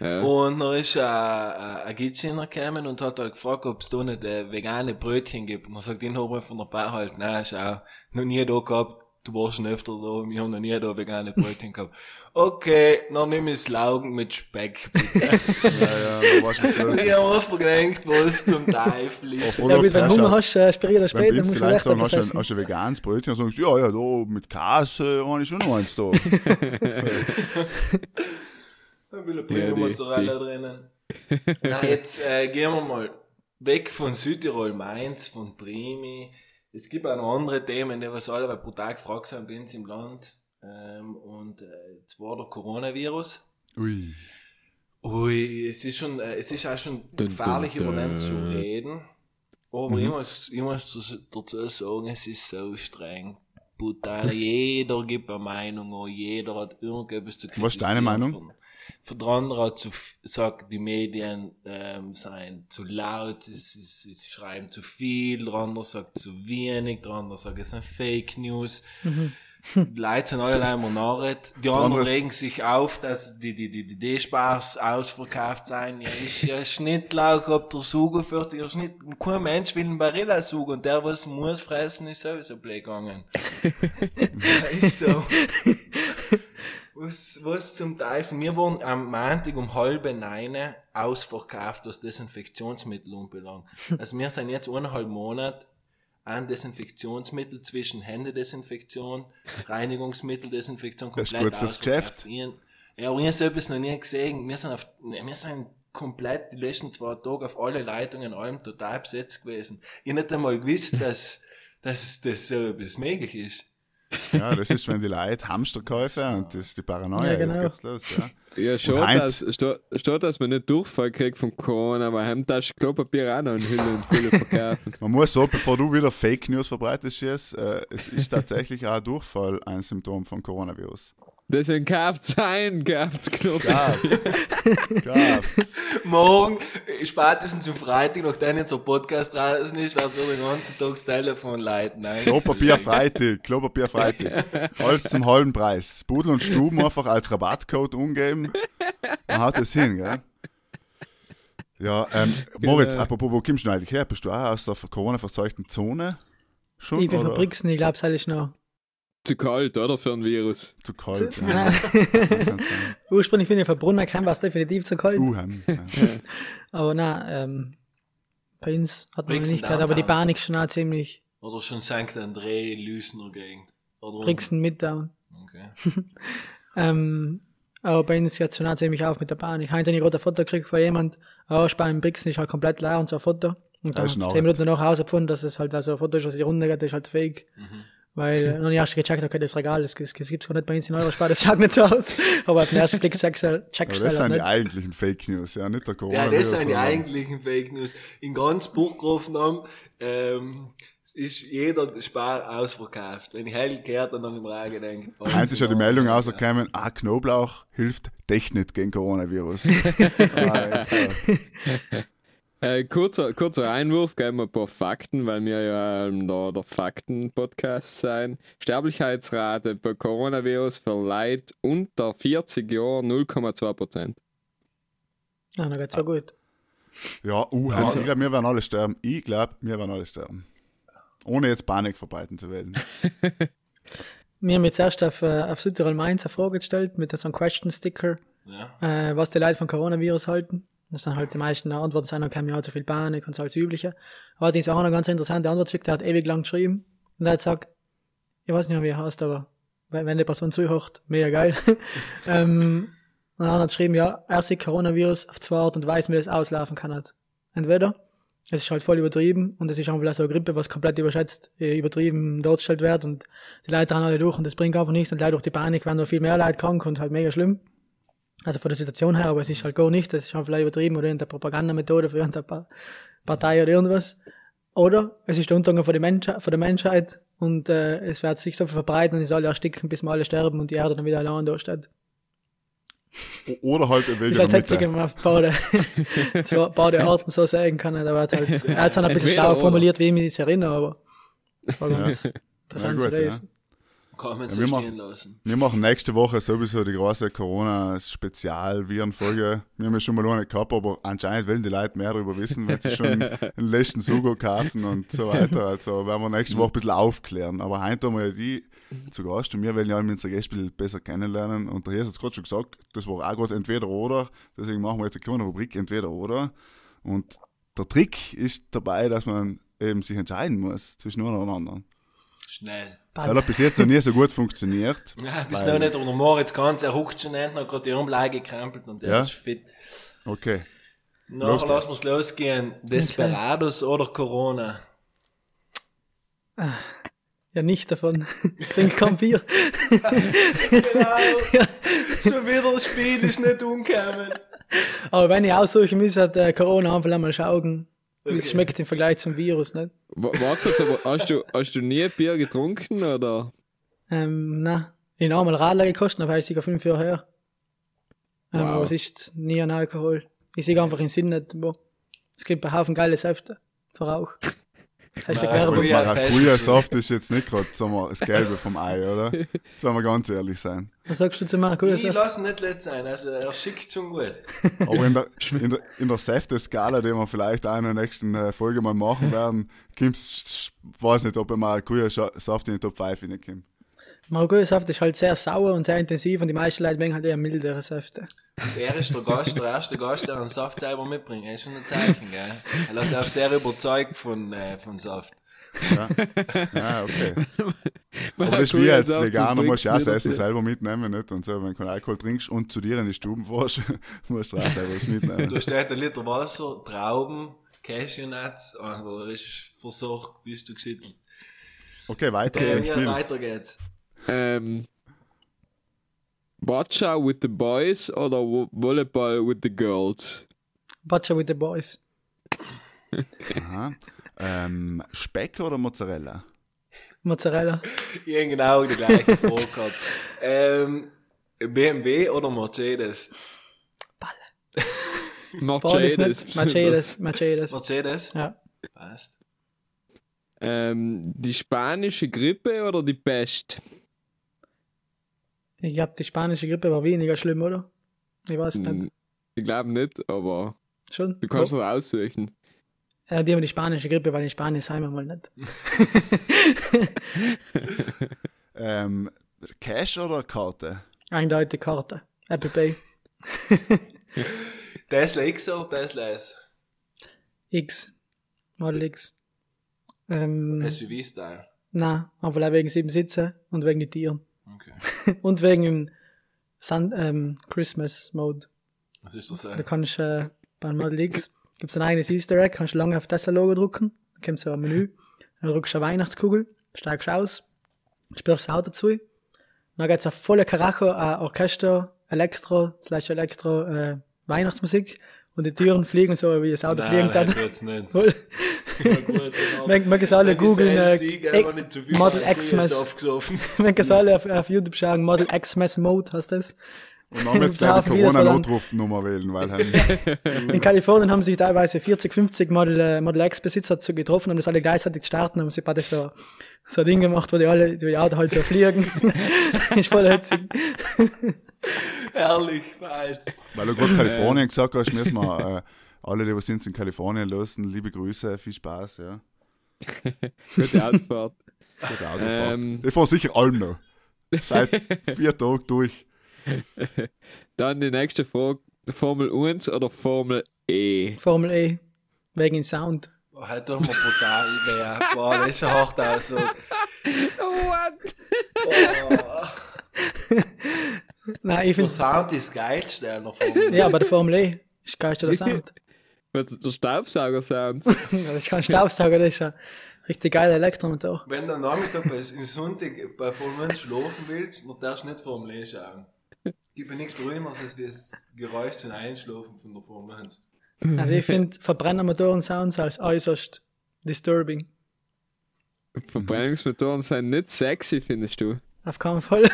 Ja. Und dann ist ein, ein, ein Gitschiner gekommen und hat halt gefragt, ob es da nicht äh, vegane Brötchen gibt. Und dann sagt ihn aber von der Bar halt, nein, schau, noch nie da gehabt, du warst schon öfter da, wir haben noch nie da vegane Brötchen gehabt. Okay, dann nimm ich Laugen mit Speck, bitte. Ja, ja, was los ich ist. hab einfach gedacht, was zum Teufel ist. Ja, gut, wenn du hast du Hunger ja- hast, äh, später oder Wenn später, musst du Leute sagen, hast ein, hast du ein veganes Brötchen, dann sagst du, ja, ja, da mit Käse habe ich schon noch eins da. Ein bisschen die- Mozzarella drinnen. Nein, jetzt äh, gehen wir mal weg von Südtirol, Mainz, von Primi. Es gibt auch noch andere Themen, die was alle brutal gefragt sind bei uns im Land. Ähm, und äh, jetzt war der Coronavirus. Ui. Ui, es ist schon, äh, es ist auch schon Dun, gefährlich dun, über dem dun. zu reden. Aber ich muss, ich muss zu- dazu sagen, es ist so streng. Brutal. Jeder gibt eine Meinung an, jeder hat irgendetwas zu Was ist deine Meinung? Von, von der andere hat zu, sagt, die Medien ähm, seien zu laut, sie, schreiben zu viel, der andere sagt zu wenig, der andere sagt, es sind Fake News. Mhm. Die Leute sind alle immer narret. Die anderen regen sich auf, dass die, die, die, die D-Spars ausverkauft sein. Ja, ist ja Schnittlauch, ob der Sugo für der Schnitt, kein Mensch will einen Barilla suchen und der, was muss fressen, ist sowieso blöd gegangen. ja, ist so. Was, was zum Teufel? Wir wurden am Montag um halbe neun ausverkauft, was Desinfektionsmittel anbelangt. Also wir sind jetzt eineinhalb Monate an Desinfektionsmittel zwischen Händedesinfektion, Reinigungsmitteldesinfektion Das ist komplett gut fürs. Geschäft. Ja, aber ich habe so etwas noch nie gesehen. Wir sind auf, wir sind komplett die letzten zwei Tage auf alle Leitungen allem total besetzt gewesen. Ich hab nicht einmal gewusst, dass, dass das so etwas möglich ist. Ja, das ist, wenn die Leute Hamster kaufen und das ist die Paranoia. Ja, genau. Jetzt geht's los, ja. Ja, schon, heint- dass, steht, dass man nicht Durchfall kriegt von Corona, aber haben das Klopapier auch noch in Hülle und Fülle verkaufen. Man muss so, bevor du wieder Fake News verbreitest, Jess, äh, es ist tatsächlich auch Durchfall ein Symptom von Coronavirus. Deswegen kauft's ein, kauft's. Gab's. Gab's. Morgen, äh, spätestens am Freitag, nachdem jetzt der Podcast draußen ist, wird mir den ganzen Tag das Telefon leiten. Nein. Klopapier Freitag, Klopapier Freitag. Alles zum halben Preis. Pudel und Stuben einfach als Rabattcode umgeben. Dann haut das hin, gell? Ja, ähm, Moritz, apropos, wo kommst du eigentlich her? Bist du auch aus der Corona-verzeugten Zone? Schon? Ich bin oder von Brixen, ich glaube, es ist noch. Zu kalt, oder? Für ein Virus. zu kalt? Ja. Kann's sein. Ursprünglich bin ich von Brunner war es definitiv zu kalt. Uhem. Ja. Aber nein, ähm, bei uns hat man nicht gehört, aber die Downtown. Panik schon auch ziemlich. Oder schon St. André, Lüsner Gegend. Oder Brixen Midtown. Okay. Ähm, aber bei uns jetzt schon auch ziemlich auf mit der Panik. Heute habe ich gerade ein Foto gekriegt von jemand, oh, Spar in Brixen ist halt komplett leer und so ein Foto. Und dann ist zehn Minuten danach herausgefunden, dass es halt also ein Foto ist, was sich runtergeht, das ist halt fake. Mhm. Weil, noch nicht erst gecheckt, okay, das Regal, das, das, das gibt's gar nicht bei uns in Eurospar, das schaut nicht so aus. Aber auf den ersten Blick checkst du checkst du das halt sind die eigentlichen Fake News, ja, nicht der Ja, Coronavirus. das sind die eigentlichen Fake News. In ganz Buchgrafenam ähm, ist jeder Spar ausverkauft. Wenn ich hell gehört und dann im Regen denke. Eins ist ja die Meldung rausgekommen, ah, Knoblauch hilft nicht gegen Coronavirus. ah, ja. Äh, kurzer, kurzer Einwurf, geben wir ein paar Fakten, weil wir ja ähm, da der Fakten-Podcast sein. Sterblichkeitsrate bei Coronavirus für Leute unter 40 Jahren 0,2 Prozent. Ah, dann geht's ja gut. Ja, uh, Also- ich glaube, wir werden alle sterben. Ich glaube, wir werden alle sterben. Ohne jetzt Panik verbreiten zu wollen. Wir haben jetzt erst auf, äh, auf Südtirol Mainz eine Frage gestellt mit so einem Question-Sticker, Ja. äh, was die Leute von Coronavirus halten. Das sind halt die meisten Antworten, sind, okay, mir hat zu viel Panik und so als Übliche. Aber die ist auch eine ganz interessante Antwort geschickt, der hat ewig lang geschrieben. Und er hat gesagt, ich weiß nicht wie er heißt, aber wenn, die Person zuhört, mega geil. ähm, und dann hat geschrieben, ja, er sieht Coronavirus auf zwei Art und Weise, wie das auslaufen kann. Halt. Entweder es ist halt voll übertrieben und es ist einfach so eine Grippe, was komplett überschätzt, äh, übertrieben dargestellt wird und die Leute rennen alle durch und das bringt einfach nicht und leider durch die Panik werden noch viel mehr Leute krank und halt mega schlimm. Also von der Situation her, aber es ist halt gar nicht, das ist einfach vielleicht übertrieben oder irgendeine Propagandamethode für irgendeine Pa- Partei oder irgendwas. Oder es ist der Untergang von der, Menschheit, von der Menschheit und äh, es wird sich so viel verbreiten und es soll ersticken, bis wir alle sterben und die Erde dann wieder allein da steht. Oder halt in halt der witzig, Mitte. wenn man auf beide, so, beide Arten so sagen kann. Da wird halt, er hat es dann ein bisschen schlauer formuliert, wie ich mich erinnere, aber war ganz Ja, interessant zu gut, ja. lesen. Kann man so wir stehen machen- lassen. Wir machen nächste Woche sowieso die große Corona-Spezial-Virenfolge. Wir haben ja schon mal eine gehabt, aber anscheinend wollen die Leute mehr darüber wissen, wenn sie schon den letzten Sugo kaufen und so weiter. Also werden wir nächste Woche ein bisschen aufklären. Aber heute haben wir ja die zu Gast und wir wollen ja alle unsere Gäste ein bisschen besser kennenlernen. Und der Jes hat es gerade schon gesagt, das war auch gerade entweder oder. Deswegen machen wir jetzt eine kleine Rubrik entweder oder. Und der Trick ist dabei, dass man eben sich entscheiden muss zwischen einem oder anderen. Schnell. Das hat bis jetzt noch nie so gut funktioniert. Ja, bis noch nicht, der Moritz kann er huckt schon hinten, hat gerade die Armlage gekrempelt und der Ja. ist fit. Okay. Nachher lassen wir's losgehen. Desperados oder Corona? Ja, nicht davon. Trink kein Bier. genau. Schon wieder das Spiel ist nicht umgekommen. Aber wenn ich aussuchen müsste, hat äh, Corona einfach einmal schauen, wie es Okay. schmeckt im Vergleich zum Virus, nicht? Wa- Warte kurz, aber hast du, hast du nie Bier getrunken oder? Ähm, na, ich habe einmal Radler gekostet, aber ich sicher fünf Jahre her. Ähm, Wow. Aber es ist nie an Alkohol. Ich sehe einfach den Sinn nicht, wo. Es gibt einen Haufen geile Säfte für Maracuja-Saft ist jetzt nicht gerade das Gelbe vom Ei, oder? Jetzt wollen wir ganz ehrlich sein. Was sagst du zu Maracuja? Ich lasse ihn nicht let sein, also er schickt schon gut. Aber in der, in der, in der Säfte-Skala, die wir vielleicht auch in der nächsten äh, Folge mal machen werden, kommt's, weiß nicht, ob ein Maracuja-Saft in die Top 5 reinkommt. Maracuja-Saft ist halt sehr sauer und sehr intensiv und die meisten Leute mögen halt eher mildere Säfte. Er ist der Gast, der erste Gast, der einen Saft selber mitbringt. Er ist schon ein Zeichen, gell? Er ist auch sehr überzeugt von, äh, von Saft. Ja, okay. Aber das ist wie als Veganer, musst du ja das Essen selber mitnehmen, nicht? Und so, wenn du keinen Alkohol trinkst und zu dir in die Stuben fährst, musst du auch selber was mitnehmen. Da steht ein Liter Wasser, Trauben, Cashewnuts, also er ist versorgt, bist du geschüttelt. Okay, weiter Ähm, im ja, Spiel. weiter geht's. Ähm, Boccia with the boys oder Volleyball with the girls? Butcher with the boys. Aha. Ähm, Speck oder Mozzarella? Mozzarella. Ich habe genau die gleiche Frage gehabt. Ähm, BMW oder Mercedes? Beides Mercedes. Mercedes. Mercedes. Mercedes? Ja. Passt. Ähm, die spanische Grippe oder die Pest? Ich glaube, die spanische Grippe war weniger schlimm, oder? Ich weiß nicht. Hm, Ich glaube nicht, aber Schon? du kannst es aussuchen. Ja, die haben die spanische Grippe, weil in Spanien sind wir mal nicht. Ähm, Cash oder Karte? Eindeutig Karte. Apple Pay. Tesla X oder Tesla S? X. Model X. Ähm, SUV-Style. na, aber wegen sieben Sitze und wegen den Tieren. Okay. und wegen dem Sun, ähm, Christmas Mode. Was ist das? Da Äh? kannst du äh, beim Model X gibt's ein eigenes Easter Egg, kannst du lange auf das Logo drucken, dann kommt so ein Menü, dann drückst du eine Weihnachtskugel, steigst aus, sprichst das Auto zu, dann geht's auf volle Karacho, äh, Orchester, Elektro, slash Elektro, äh, Weihnachtsmusik und die Türen fliegen so, wie das Auto fliegen nein, hat. jetzt nicht. Gut, genau. Wenn man es alle googeln, äh, Model Maracuja Xmas. aufgesoffen. Wenn es alle auf, auf YouTube schauen, Model Xmas Mode heißt das. Und dann jetzt So gleich die Corona-Notrufnummer wählen, weil In Kalifornien haben sich teilweise 40, 50 Model, äh, Model X Besitzer zu getroffen und das alle gleichzeitig starten, haben sie praktisch so, so ein Ding gemacht, wo die alle, die Auto halt so fliegen. ist voll hetzig. Herrlich, falsch. weil du gerade Kalifornien gesagt hast, müssen wir äh, alle, die was sind in Kalifornien lassen, liebe Grüße, viel Spaß, ja. Gute Autofahrt. Gute Autofahrt. Ähm. Ich fahre sicher allem noch. Seit vier Tagen durch. Dann die nächste Frage. Formel 1 oder Formel E? Formel E. Wegen dem Sound. Oh, halt doch mal brutal weh. Boah, das ist ein hart aus. What? Nein, ich Der finde, Sound ist geilste an der Formel. ja, aber der Formel E ist geilster der Sound. Was ist der Staubsauger-Sound? Das ist kein Staubsauger, das ist ein richtig geiler Elektromotor. Wenn du am Nachmittag bei, in Sonntag bei 1 schlafen willst, dann darfst du nicht Formel E schauen. Gibt mir nichts beruhigendes als wie das Geräusch zum Einschlafen von der 1. Also ich finde Verbrennermotoren-Sounds als äußerst disturbing. Verbrennungsmotoren sind nicht sexy, findest du? Auf keinen Fall.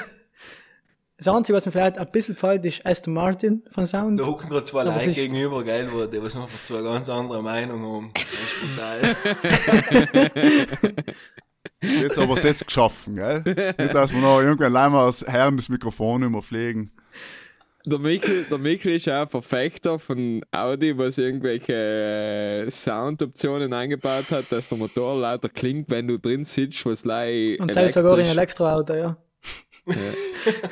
Das Einzige, was mir vielleicht ein bisschen gefällt, ist Aston Martin von Sound. Da hocken gerade zwei Leute gegenüber, geil, wo die was einfach zwei ganz andere Meinungen haben. Das ist brutal. Jetzt aber das geschaffen, gell? Nicht, dass wir noch irgendwann allein mal als Herren das Mikrofon immer pflegen. Der Mikkel, der Mikkel ist auch ein Verfechter von Audi, was irgendwelche äh, Soundoptionen eingebaut hat, dass der Motor lauter klingt, wenn du drin sitzt, was lei Und selbst sogar in Elektroauto, ja.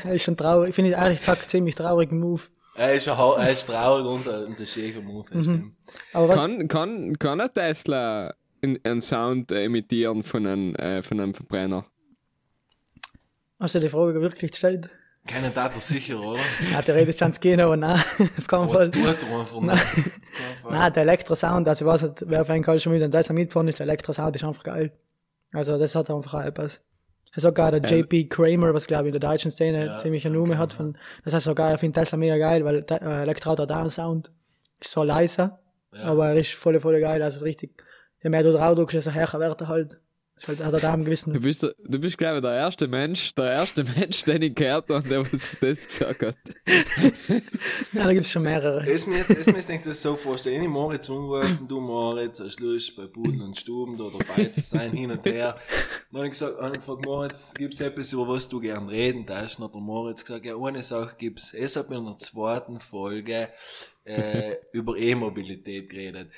Das ist schon traurig. Ich finde ehrlich gesagt ziemlich traurigen Move. er, ist ein, er ist traurig und ein, ein schäger Move. stimmt. Aber Kann, kann, kann ein Tesla in- einen Sound äh, imitieren von einem, äh, von einem Verbrenner? hast du die Frage wirklich gestellt? Keinen Daten sicher, oder? Ja, theoretisch kann es gehen, aber nein, auf keinen Fall. er einfach Fall. Nein, der Elektrosound, also ich weiß nicht, wer auf jeden Fall schon wieder in Tesla mitgefahren ist, der Elektrosound ist einfach geil. Also das hat einfach auch etwas. Sogar der. JP Kramer, was glaube ich in der deutschen Szene Ja, ziemlich eine okay, Nume hat, von, das heißt sogar, ich finde Tesla mega geil, weil der äh, hat auch einen Sound. Ist zwar leiser, Ja. aber er ist voll, voll geil, also richtig, je mehr du drauf drückst, desto höher wird er halt. Halt, hat er da einen Du gewissen. bist, du bist glaube ich, der erste Mensch, der erste Mensch, den ich gehört habe, der was das gesagt hat. Ja, da gibt es schon mehrere. Es mir es mir denkt das so vorstellen, ich Moritz umgeworfen, du Moritz, hast Lust bei Buden und Stuben da dabei zu sein, hin und her. Dann habe ich gesagt, habe ich gefragt, Moritz, gibt's etwas, über was du gern reden darfst? Dann hat der Moritz gesagt, ja, eine Sache gibt's. Es hat mir in der zweiten Folge, äh, über E-Mobilität geredet.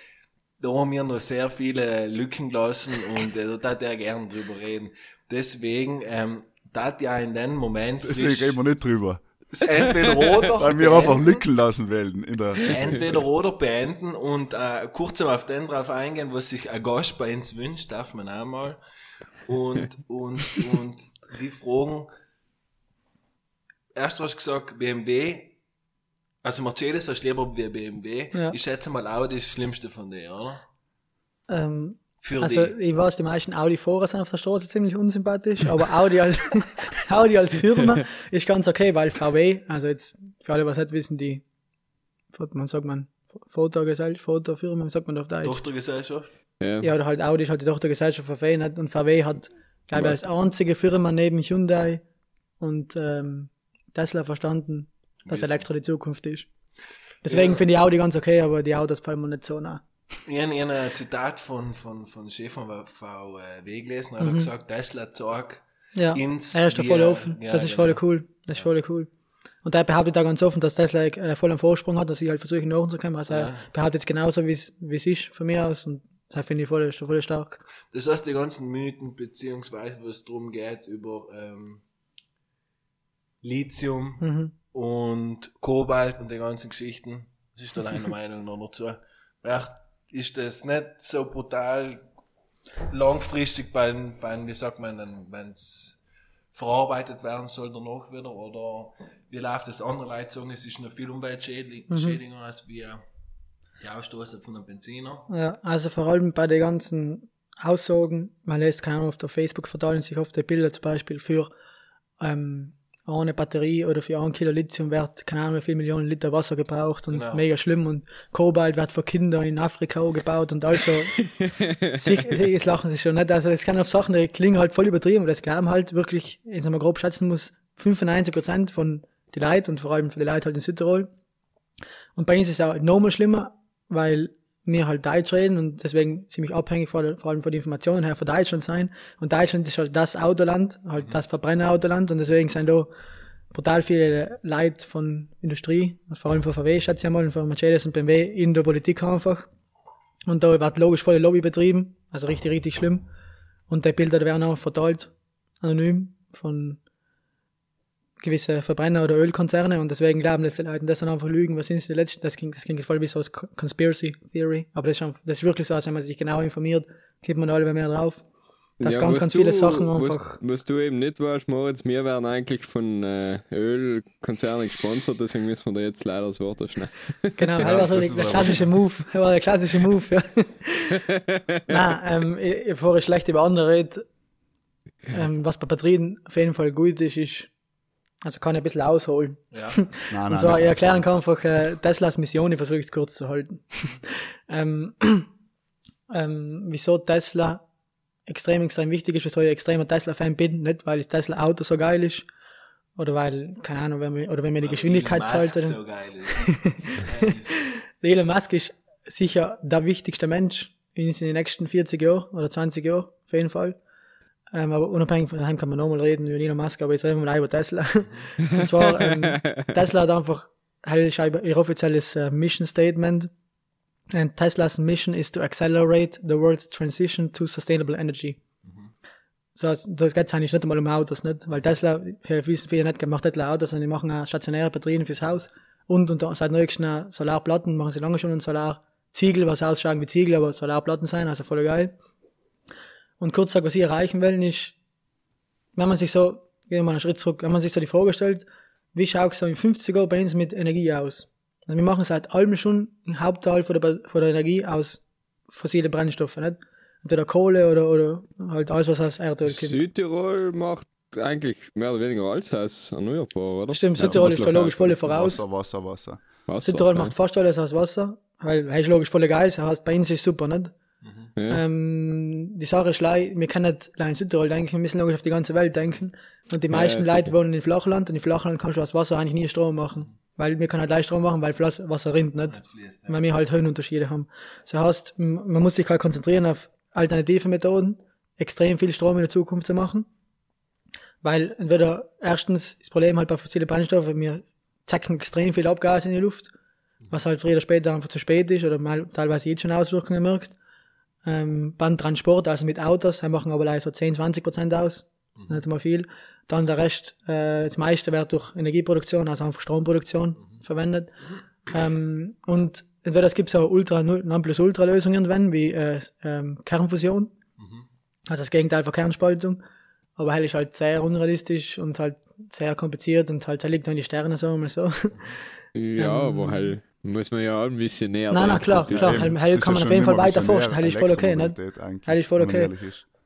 Da haben wir noch sehr viele Lücken gelassen und äh, da hat er gern drüber reden. Deswegen, ähm, da ja in dem Moment Deswegen reden wir nicht drüber. entweder oder Weil wir einfach. Lücken lassen werden in der. Entweder oder beenden und äh, kurz auf den drauf eingehen, was sich ein Gast bei uns wünscht, darf man auch mal. Und, und, und die Fragen, erst hast du gesagt BMW, also Mercedes hast du lieber wie BMW. Ja. Ich schätze mal Audi ist das Schlimmste von dir, oder? Ähm, Für also, die. ich weiß, die meisten Audi-Fahrer sind auf der Straße ziemlich unsympathisch, aber Audi als, Audi als Firma ist ganz okay, weil VW, also jetzt, für alle, was nicht wissen, die, man sagt man, Fotogesellschaft, Fotofirma, wie sagt man auf Deutsch? Tochtergesellschaft? Ja. Ja, oder halt Audi ist halt die Tochtergesellschaft von VW nicht? und VW hat, glaube ich, als einzige Firma neben Hyundai und ähm, Tesla verstanden, dass Elektro die Zukunft ist. Deswegen Ja. finde ich Audi ganz okay, aber die Autos fallen mir nicht so nah. Ich habe ich hab ein Zitat von, von, von Chef von VW gelesen, Mhm. hat er gesagt, Tesla zeigt Ja, ins er ist da voll er- offen. ja, das ist genau. voll cool. Das ist voll cool. Und er behauptet da ganz offen, dass Tesla äh, voll einen Vorsprung hat, dass sie halt versuchen nachzukommen. Also er behauptet es genauso, wie es ist von mir aus. Und das finde ich voll, ist voll stark. Das heißt, die ganzen Mythen, beziehungsweise was drum geht, über ähm, Lithium Mhm. Und Kobalt und die ganzen Geschichten, was ist da deine Meinung noch dazu? Ja, ist das nicht so brutal langfristig beim, beim wie sagt man, wenn es verarbeitet werden soll danach wieder, oder wie läuft das? Andere Leute sagen, es ist noch viel umweltschädlicher als wir die Ausstoße von einem Benziner. Ja, also vor allem bei den ganzen Aussagen, man lässt, keine Ahnung, auf der Facebook verteilen sich oft die Bilder zum Beispiel für ähm, eine Batterie oder für ein Kilo Lithium wird, keine Ahnung, wie viel Millionen Liter Wasser gebraucht und Genau. mega schlimm und Kobalt wird für Kinder in Afrika auch gebaut und also sich, das lachen sie schon nicht. Also es kann auf Sachen, die klingen halt voll übertrieben, aber das glauben halt wirklich, wenn man grob schätzen muss, 95 Prozent von die Leute und vor allem für die Leute halt in Südtirol. Und bei uns ist es auch noch mal schlimmer, weil wir halt Deutsch reden und deswegen ziemlich abhängig vor, vor allem von den Informationen her von Deutschland sein. Und Deutschland ist halt das Autoland, halt das Verbrennerautoland und deswegen sind da brutal viele Leute von Industrie, also vor allem von VW, schätze ich mal, und von Mercedes und BMW in der Politik einfach. Und da wird logisch voll Lobby betrieben, also richtig, richtig schlimm. Und die Bilder werden auch verteilt, anonym, von gewisse Verbrenner- oder Ölkonzerne und deswegen glauben das die Leute, das sind einfach Lügen, was sind die letzten, das klingt, das klingt voll wie so als Co- Conspiracy Theory, aber das ist, schon, das ist wirklich so, als wenn man sich genau informiert, gibt man da alle mehr drauf. Dass ganz, was ganz du- viele Sachen was- einfach, Was du eben nicht weißt, Moritz, wir werden eigentlich von äh, Ölkonzernen gesponsert, deswegen müssen wir da jetzt leider das Wort schnell. genau, Ja, das war das der, der klassische Move, das war der klassische Move, ja. Nein, ähm, ich- bevor ich schlecht über andere rede, ähm, was bei Batterien auf jeden Fall gut ist, ist, also kann ich ein bisschen ausholen. Ja. Nein, nein, Und zwar, ich kann einfach äh, Teslas Mission, ich versuche es kurz zu halten. ähm, ähm, wieso Tesla extrem, extrem wichtig ist, wieso ich extremer Tesla-Fan bin, nicht weil das Tesla-Auto so geil ist, oder weil, keine Ahnung, wenn mir, oder wenn mir die Geschwindigkeit Elon Musk fällt. Oder, so geil ist. Elon Musk ist sicher der wichtigste Mensch in in den nächsten 40 Jahren oder 20 Jahren, auf jeden Fall. Ähm, aber unabhängig von daheim kann man nochmal reden über Elon Musk, aber jetzt reden wir mal über Tesla. Und zwar, ähm, Tesla hat einfach, halt ihr offizielles äh, Mission Statement. And Tesla's mission is to accelerate the world's transition to sustainable energy. So, also, das geht eigentlich nicht einmal um Autos, nicht? Weil Tesla, wir wissen viele nicht, macht Tesla Autos, sondern die machen auch stationäre Batterien fürs Haus. Und, und seit neuestem Solarplatten, machen sie lange schon und Solarziegel, was ausschauen wie Ziegel, aber Solarplatten sein, also voll geil. Und kurz gesagt, was sie erreichen wollen, ist, wenn man sich so, gehen wir mal einen Schritt zurück, wenn man sich so die Frage stellt, wie schaut es so in 50 Jahren bei uns mit Energie aus? Also wir machen seit allem schon den Hauptteil von der, von der Energie aus fossile Brennstoffe, nicht? Entweder Kohle oder, oder halt alles, was aus Erdöl kommt. Südtirol macht eigentlich mehr oder weniger alles aus erneuerbar, oder? Stimmt, Ja, Südtirol was ist da logisch voll voraus. Wasser, Wasser, Wasser. Wasser, Südtirol ja. macht fast alles aus Wasser, weil, hey, ist logisch voll geil, das heißt, bei uns ist super, nicht? Ja. Ähm, die Sache ist, lei- wir können nicht allein in Südtirol denken, wir müssen logisch auf die ganze Welt denken. Und die meisten ja, Leute wohnen in Flachland und in Flachland kannst du aus Wasser eigentlich nie Strom machen. Weil wir können halt leicht Strom machen, weil Wasser rinnt nicht. Fließt, ja. Weil wir halt Höhenunterschiede haben. Das heißt, man muss sich halt konzentrieren auf alternative Methoden, extrem viel Strom in der Zukunft zu machen. Weil entweder erstens das Problem halt bei fossilen Brennstoffen, wir zacken extrem viel Abgas in die Luft, was halt früher oder später einfach zu spät ist oder mal teilweise jetzt schon Auswirkungen merkt. Ähm, beim Transport, also mit Autos, machen aber leider so 10, 20 Prozent aus, nicht mal viel. Dann der Rest, äh, das meiste wird durch Energieproduktion, also einfach Stromproduktion verwendet. Ähm, und entweder es gibt so Ultra, Nonplusultra Lösungen, wenn, wie äh, ähm, Kernfusion, also das Gegenteil von Kernspaltung. Aber halt ist halt sehr unrealistisch und halt sehr kompliziert und halt, da liegt noch in die Sterne, sagen wir mal so. Ja, aber halt muss man ja auch ein bisschen näher. Nein, nein, denken. klar, Ja. klar. Halt, halt ist kann ja man auf jeden Fall weiter forschen, halt ist voll okay, eigentlich, Halt ist voll okay.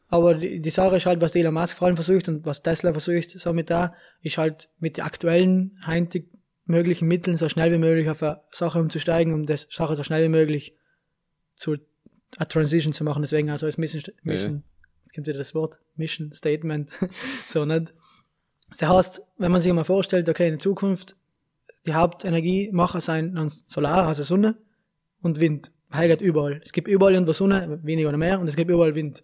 Aber die, die Sache ist halt, was der Elon Musk vor allem versucht und was Tesla versucht, somit da, ist halt mit den aktuellen, heutig möglichen Mitteln so schnell wie möglich auf eine Sache umzusteigen, um das Sache so schnell wie möglich zu a Transition zu machen. Deswegen also als Mission, Mission jetzt kommt wieder das Wort, Mission Statement, so nicht. Das heißt, wenn man sich mal vorstellt, okay, in Zukunft, die Hauptenergiemacher sein dann Solar, also Sonne und Wind. Heiligt überall. Es gibt überall irgendwo Sonne, weniger oder mehr, und es gibt überall Wind.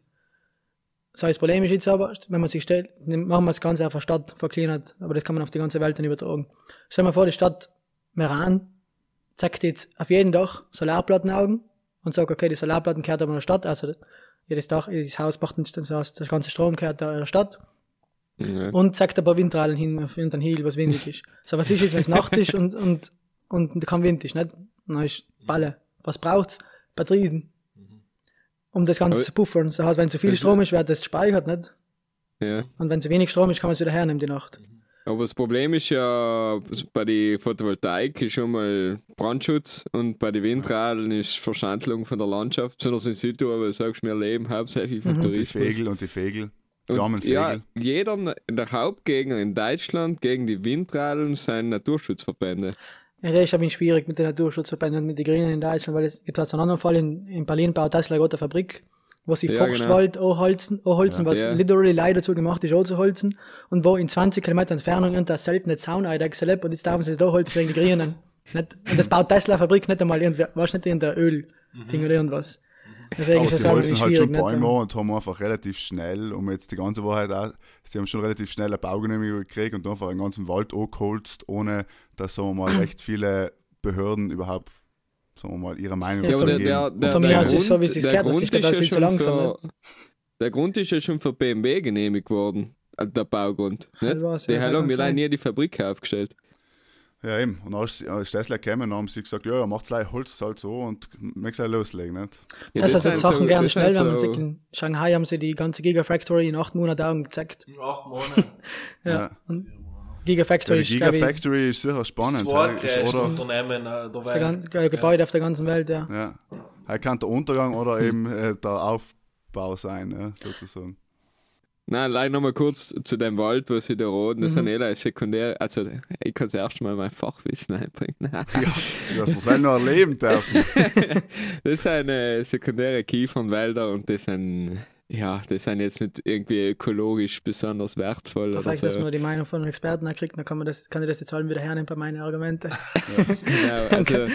So, das Problem ist jetzt aber, wenn man sich stellt, machen wir das Ganze auf eine Stadt verkleinert, aber das kann man auf die ganze Welt dann übertragen. Stell mal vor, die Stadt Meran zeigt jetzt auf jeden Dach Solarplattenaugen und sagt, okay, die Solarplatten kehrt aber in der Stadt, also jedes Dach, jedes Haus macht das der ganze Strom in der Stadt Ja. und zeigt ein paar Windralen hin auf irgendeinen Hill, was windig ist. So, was ist jetzt, wenn es Nacht ist und, und, und kein Wind ist, nicht? Dann ist Balle. Was braucht's? Batterien. Um das Ganze Aber- zu puffern. Das heißt, wenn zu viel Strom ist, wird das gespeichert, nicht? ja. Und wenn zu wenig Strom ist, kann man es wieder hernehmen, die Nacht. Aber das Problem ist ja, bei der Photovoltaik ist schon mal Brandschutz und bei den Windradeln ist Verschandlung von der Landschaft. Besonders in Südtirol, wo du sagst, wir leben hauptsächlich vom Mhm. Die Tourismus. Fegel und die Fegel. Die Und ja, jeder, der Hauptgegner in Deutschland gegen die Windradeln sind Naturschutzverbände. Ja, das ist aber schwierig mit den Naturschutzverbänden und mit den Grünen in Deutschland, weil es gibt also einen anderen Fall in, in Berlin baut Tesla eine Fabrik, wo sie Ja, Forstwald anholzen, anholzen was Ja. literally leider dazu gemacht ist, anzuholzen, und wo in 20 Kilometer Entfernung irgendein seltene Zauneidechse lebt und jetzt dürfen sie da holzen wegen den Grünen. Nicht, und das baut Tesla Fabrik nicht einmal irgendwie, was nicht irgendein Öl-Ding oder irgendwas. Deswegen Aber ist sie holzen halt schon. Bäume an und haben einfach relativ schnell, um jetzt die ganze Wahrheit auch, sie haben schon relativ schnell eine Baugenehmigung gekriegt und einfach einen ganzen Wald angeholzt, ohne dass, sagen wir mal, recht viele Behörden überhaupt, sagen wir mal, ihre Meinung Ja, Ja, aber der, von- der, der, von mir aus ist so, wie es der gehört, das Grund ist ist ja viel zu langsam, für, der Grund ist ja schon für BMW genehmigt worden, der Baugrund. Nicht? Das war's, die ja, haben mir leider nie die Fabrik aufgestellt. Ja, eben. Und als, als Tesla gekommen haben sie gesagt, ja, ja, macht's gleich, holt's halt so und möcht's halt loslegen, nicht? Ja, Das, das sind sind Sachen so- gerne das schnell, wenn man so- sieht, in Shanghai haben sie die ganze Gigafactory in acht Monaten Augen gezeigt. In acht Monaten. Ja. Ja. Und Ja, Gigafactory ist, Gigafactory ist sicher Das spannend. hey, ist, oder, Unternehmen äh, der der Welt. Ge Gebäude auf der ganzen Welt, ja. ja, er kann der Untergang oder eben äh, der Aufbau sein, ja, sozusagen. Nein, leider nochmal kurz zu dem Wald, wo sie da roden. Das Mhm. sind eh sekundär. Also, ich kann das erste Mal mein Fachwissen einbringen. Ja, dass wir es noch erleben dürfen. Das sind äh, sekundäre Kiefernwälder und das sind, ja, das sind jetzt nicht irgendwie ökologisch besonders wertvoll oder Vielleicht, dass so. man die Meinung von einem Experten kriegt, dann kann, man das, kann ich das jetzt allen wieder hernehmen bei meinen Argumenten. Genau, also,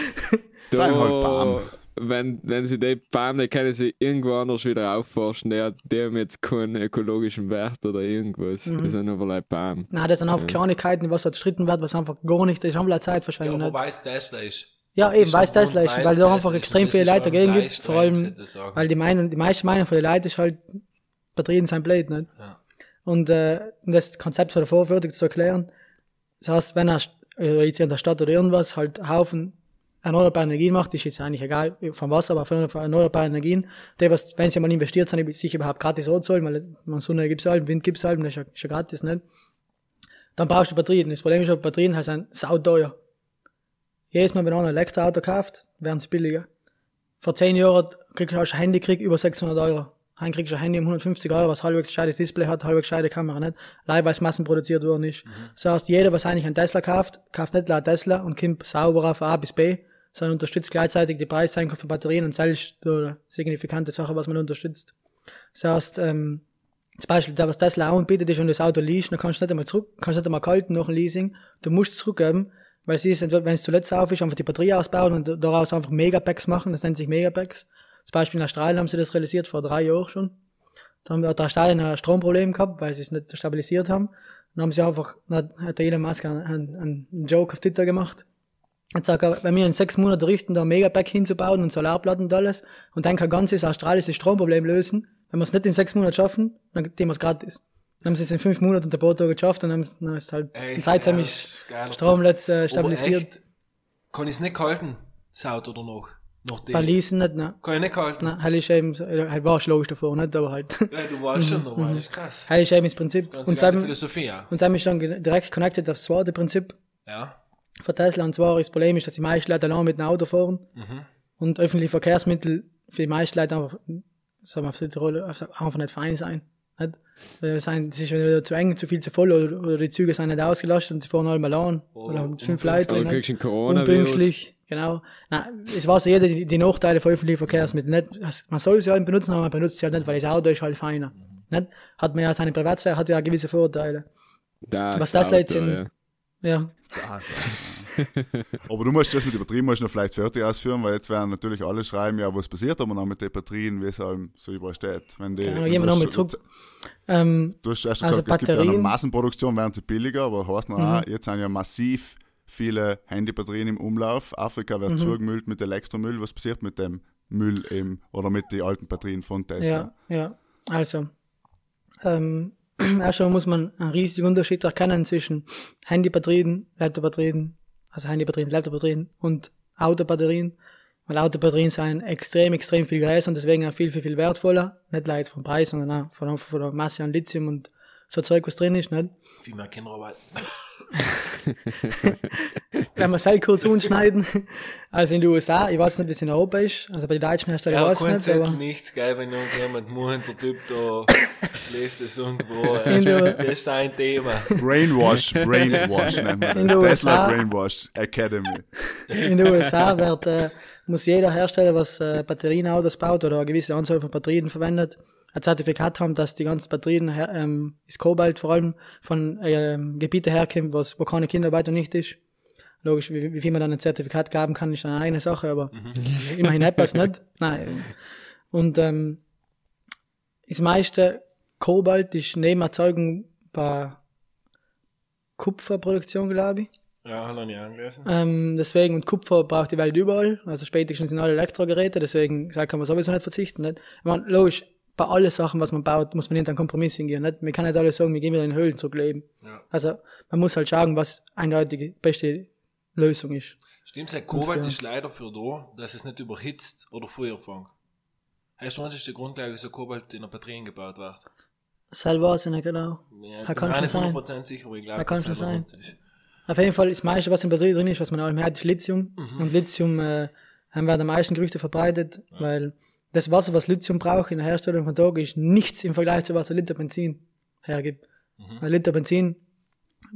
Sind halt Baum. Wenn, wenn sie die Bäume, können sie irgendwo anders wieder aufforschen. Die, die haben jetzt keinen ökologischen Wert oder irgendwas. Mhm. Das sind aber like Baum. Nein, das sind einfach Kleinigkeiten, was da gestritten wird, was einfach gar nicht, das ist einfach eine Ja, Zeitverschwendung. aber nicht. weiß Tesla ist. Ja, eben, weil es Tesla ist, weil es auch einfach extrem viele Leute dagegen gibt, vor allem, weil die Meinung, die meiste Meinung von den Leuten ist halt, Batterien sind blöd, nicht? Ja. Und, äh, um das Konzept von der Vorführung zu erklären, das heißt, wenn er, äh, jetzt in der Stadt oder irgendwas, halt Haufen erneuerbare Energien macht, ist jetzt eigentlich egal, vom Wasser, aber von von erneuerbaren Energien, die, was, wenn sie mal investiert sind, sich überhaupt gratis anzahlen, weil man Sonne gibt's halt, Wind gibt's halt, das ist ja, ist ja gratis, nicht? Dann brauchst du Batterien. Das Problem ist, aber, Batterien halt sind sauteuer. Jedes Mal, wenn einer ein Elektroauto kauft, werden sie billiger. Vor zehn Jahren kriegst du ein Handy krieg über 600 Euro. Heute kriegst du ein Handy um 150 Euro, was halbwegs gescheites Display hat, halbwegs gescheite Kamera, nicht? Leider, weil es massenproduziert worden ist. Das heißt, jeder, was eigentlich einen Tesla kauft, kauft nicht laut Tesla und kommt sauber auf A bis B, sondern unterstützt gleichzeitig die Preissenkung für Batterien und selbst eine signifikante Sache, was man unterstützt. Das heißt, ähm, zum Beispiel, was Tesla auch bietet, ist, wenn du das Auto least, dann kannst du nicht einmal zurück, kannst nicht einmal kalten nach dem Leasing. Du musst es zurückgeben, weil sie ist, wenn es zuletzt auf ist, einfach die Batterie ausbauen und daraus einfach Megapacks machen. Das nennt sich Megapacks. Zum Beispiel in Australien haben sie das realisiert, vor drei Jahren schon. Da haben da Australien ein Stromproblem gehabt, weil sie es nicht stabilisiert haben. Dann haben sie einfach, dann hat der Elon Musk einen, einen Joke auf Twitter gemacht. Und sagt, wenn wir in sechs Monaten richten, da ein Megapack hinzubauen und Solarplatten und alles, und dann kein ganzes australisches Stromproblem lösen, wenn wir es nicht in sechs Monaten schaffen, dann geben wir es gratis. Dann haben sie es in fünf Monaten unter Bordeaux geschafft und haben sie- dann ist halt Ey, ja, ist das ist geil. Strom letzt, äh, stabilisiert. Kann ich es nicht halten, Saut oder noch? Noch die. Leasen nicht, ne. Kann ich nicht halten. Na, halt ist eben, halt war es logisch davor, nicht, aber halt. Ja, du weißt schon, aber das ist krass. halt ist eben das Prinzip. Ganz Und dann, Philosophie, ja. und dann ist dann direkt connected aufs zweite Prinzip Ja. Von Tesla. Und zwar ist das Problem, ist, dass die meisten Leute allein mit dem Auto fahren. Mhm. Und öffentliche Verkehrsmittel für die meisten Leute einfach, sagen wir auf Südtirol, einfach nicht fein sein. Nicht? Es Das ist wieder zu eng, zu viel zu voll oder, oder die Züge sind nicht ausgelastet und sie fahren alle mal an. Oder mit fünf Leute. Oder nicht? kriegst du Coronavirus. Unpünktlich, genau. Na, es weiß ja jeder die, die Nachteile von öffentlichen Verkehrsmitteln. Nicht, man soll sie halt benutzen, aber man benutzt sie halt nicht, weil das Auto ist halt feiner. Nicht? Hat man ja seine Privatsphäre, hat ja gewisse Vorteile. Das Was das jetzt Auto, in- ja. Ja, Also, Aber du musst das mit den Batterien musst du noch vielleicht fertig ausführen, weil jetzt werden natürlich alle schreiben, ja, was passiert aber noch mit den Batterien, wie es allem so überall steht. Wenn die, Genau, gehen wir du noch mal hast- zurück. ähm, Du hast erst Also gesagt, es gibt ja eine Batterien- Massenproduktion, werden sie billiger, aber heißt noch Mhm. auch, jetzt sind ja massiv viele Handybatterien im Umlauf. Afrika Mhm. wird zugemüllt mit Elektromüll. Was passiert mit dem Müll eben oder mit den alten Batterien von Tesla? ja, ja. Also, ähm, erst einmal muss man einen riesigen Unterschied erkennen zwischen Handybatterien, Laptopbatterien, also Handybatterien, Laptopbatterien und Autobatterien. Weil Autobatterien sind extrem, extrem viel größer und deswegen auch viel, viel, viel wertvoller. Nicht leider vom Preis, sondern auch von, von der Masse an Lithium und so Zeug, was drin ist, nicht? Wie man Kinderarbeit. Wenn wir es kurz umschneiden. Also in den USA, ich weiß nicht, wie es in Europa ist, also bei den deutschen Herstellern Ja, weiß ich nicht, Zettel, aber nichts, geil, wenn irgendjemand Mund, der Typ da lest es irgendwo. In der- Das ist ein Thema. Brainwash, Brainwash nennt man das. Tesla. Brainwash Academy. in den USA wird, äh, muss jeder Hersteller, was äh, Batterienautos baut oder eine gewisse Anzahl von Batterien verwendet, ein Zertifikat haben, dass die ganzen Batterien, her, ähm, das Kobalt vor allem, von ähm, Gebieten herkommt, was, wo keine Kinderarbeit und nicht ist. Logisch, wie, wie viel man dann ein Zertifikat geben kann, ist eine eigene Sache, aber immerhin etwas nicht. Nein. Und ähm, das meiste Kobalt ist neben Erzeugung bei Kupferproduktion, glaube ich. Ja, habe ich angelesen. Ähm, deswegen, und Kupfer braucht die Welt überall, also spätestens in alle Elektrogeräte, deswegen kann man sowieso nicht verzichten. Nicht? Ich meine, logisch, bei allen Sachen, was man baut, muss man nicht einen Kompromiss hingehen. Nicht? Man kann nicht alles sagen, wir gehen wieder in Höhlen zurückleben. Ja. Also man muss halt schauen, was eindeutig die beste Lösung ist. Stimmt, sein Kobalt für- ist leider für da, dass es nicht überhitzt oder Feuer fängt. Heißt, was ist der Grundlage, wieso Kobalt in der Batterien gebaut wird? Selber weiß ich nicht genau. Ja, Ja, ich kann schon sein. 100% sicher, aber ich glaube, Ja, kann schon sein. ist. Auf jeden Fall, das meiste, was in der Batterie drin ist, was man allem hat, ist Lithium. Und Lithium äh, haben wir am meisten Gerüchte verbreitet, weil das Wasser, was Lithium braucht in der Herstellung von Tag, ist nichts im Vergleich zu was ein Liter Benzin hergibt. Ein Liter Benzin,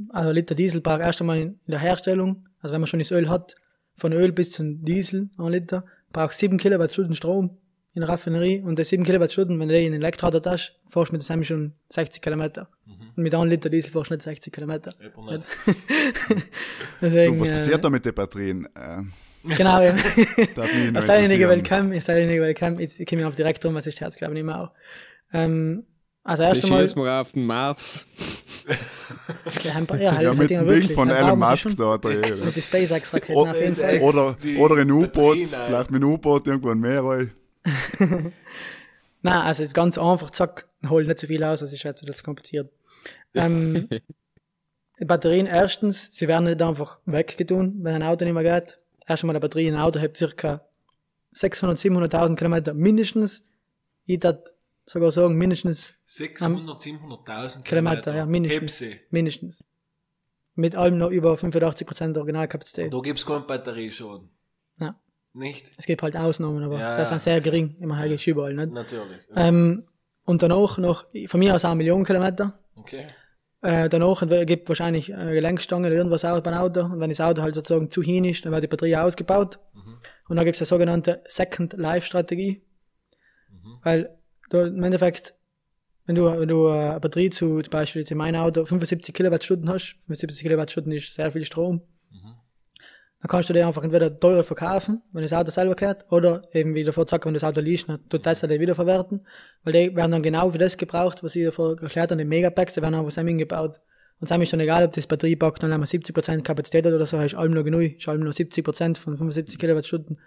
also ein Liter Diesel braucht erst einmal in der Herstellung, also wenn man schon das Öl hat, von Öl bis zum Diesel, ein Liter, braucht 7 Kilowattstunden Strom in der Raffinerie und das 7 Kilowattstunden, wenn du ein Elektroauto hast, fährst du mit dem schon 60 Kilometer. Und mit einem Liter Diesel fährst du nicht 60 Kilometer. Nicht. Deswegen, Du, was äh, passiert da mit den Batterien? Äh, Genau, ja. Als derjenige. Welcome, ist derjenige Welcome, jetzt komme ich auf direkt um, was ist Herz, glaube ich, nicht mehr auch. Ähm, also erst Ich einmal, schieß mal auf den Mars. ja, ein paar, ja, halt, Ja, mit halt dem Ding von Elon Musk da. Der, Mit den SpaceX-Raketen Oder- auf jeden Fall. Oder, oder ein U-Boot, vielleicht mit einem U-Boot irgendwo ein Meer rein. Nein, also ist ganz einfach, zack, holt nicht so viel aus, also ist jetzt das kompliziert. Ähm, die Batterien erstens, sie werden nicht einfach weggetun, wenn ein Auto nicht mehr geht. Erst einmal eine Batterie in ein Auto hat circa 600, 700.000 Kilometer mindestens. Ich würde sogar sagen, mindestens 600, 700.000 Kilometer, ja, mindestens. Hebse. Mindestens. Mit allem noch über 85% Originalkapazität. Da gibt's keinen Batterieschaden. Ja. Nicht? Es gibt halt Ausnahmen, aber Ja, das ja. ist sehr gering. Immer halt ist überall, nicht? Natürlich. Ähm, und danach noch, von mir aus auch Millionen Kilometer. Okay. Äh, danach gibt wahrscheinlich eine Gelenkstange oder irgendwas auch beim Auto. Und wenn das Auto halt sozusagen zu hin ist, dann wird die Batterie ausgebaut. Und dann gibt es eine sogenannte Second Life Strategie. Weil du im Endeffekt, wenn du, wenn du eine Batterie zu, zum Beispiel jetzt in meinem Auto 75 Kilowattstunden hast, 75 Kilowattstunden ist sehr viel Strom, dann kannst du dir einfach entweder teurer verkaufen, wenn das Auto selber gehört, oder eben wie davor gesagt, wenn das Auto liest, dann tut Tesla die wiederverwerten, weil die werden dann genau für das gebraucht, was ich davor erklärt habe, die Megapacks, die werden einfach zusammen gebaut. Und es ist schon egal, ob das Batteriepack dann einmal 70% Kapazität hat oder so, ist allem nur genug, ist allem nur 70% von 75 Kilowattstunden.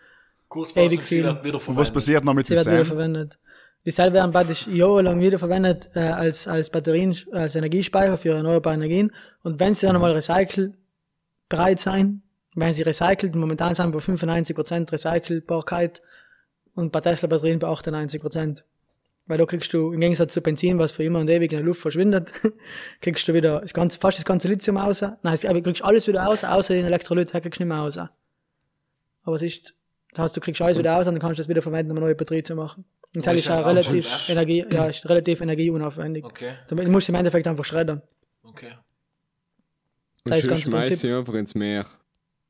Kurzfassung, ewig viel. wird wieder Und was passiert noch mit Sie den wird wieder Sam? verwendet. Die selber werden praktisch jahrelang wiederverwendet äh, als, als Batterien, als Energiespeicher für erneuerbare Energien. Und wenn sie dann einmal recycelbereit sein, werden sie recycelt. Momentan sind wir bei 95% Recycelbarkeit und bei Tesla-Batterien bei 98%. Weil da kriegst du, im Gegensatz zu Benzin, was für immer und ewig in der Luft verschwindet, kriegst du wieder das ganze, fast das ganze Lithium raus. Nein, aber du kriegst alles wieder raus, außer den Elektrolyt, kriegst du nicht mehr raus. Aber es ist, das heißt, du kriegst alles wieder raus und dann kannst du das wieder verwenden, um eine neue Batterie zu machen. Und das ist ein relativ Aufwand. Energie, ja, ist relativ energieunaufwendig. Okay, Du musst im Endeffekt einfach schreddern. okay. Und Das ist ganz schmeiß Prinzip. sie einfach ins Meer.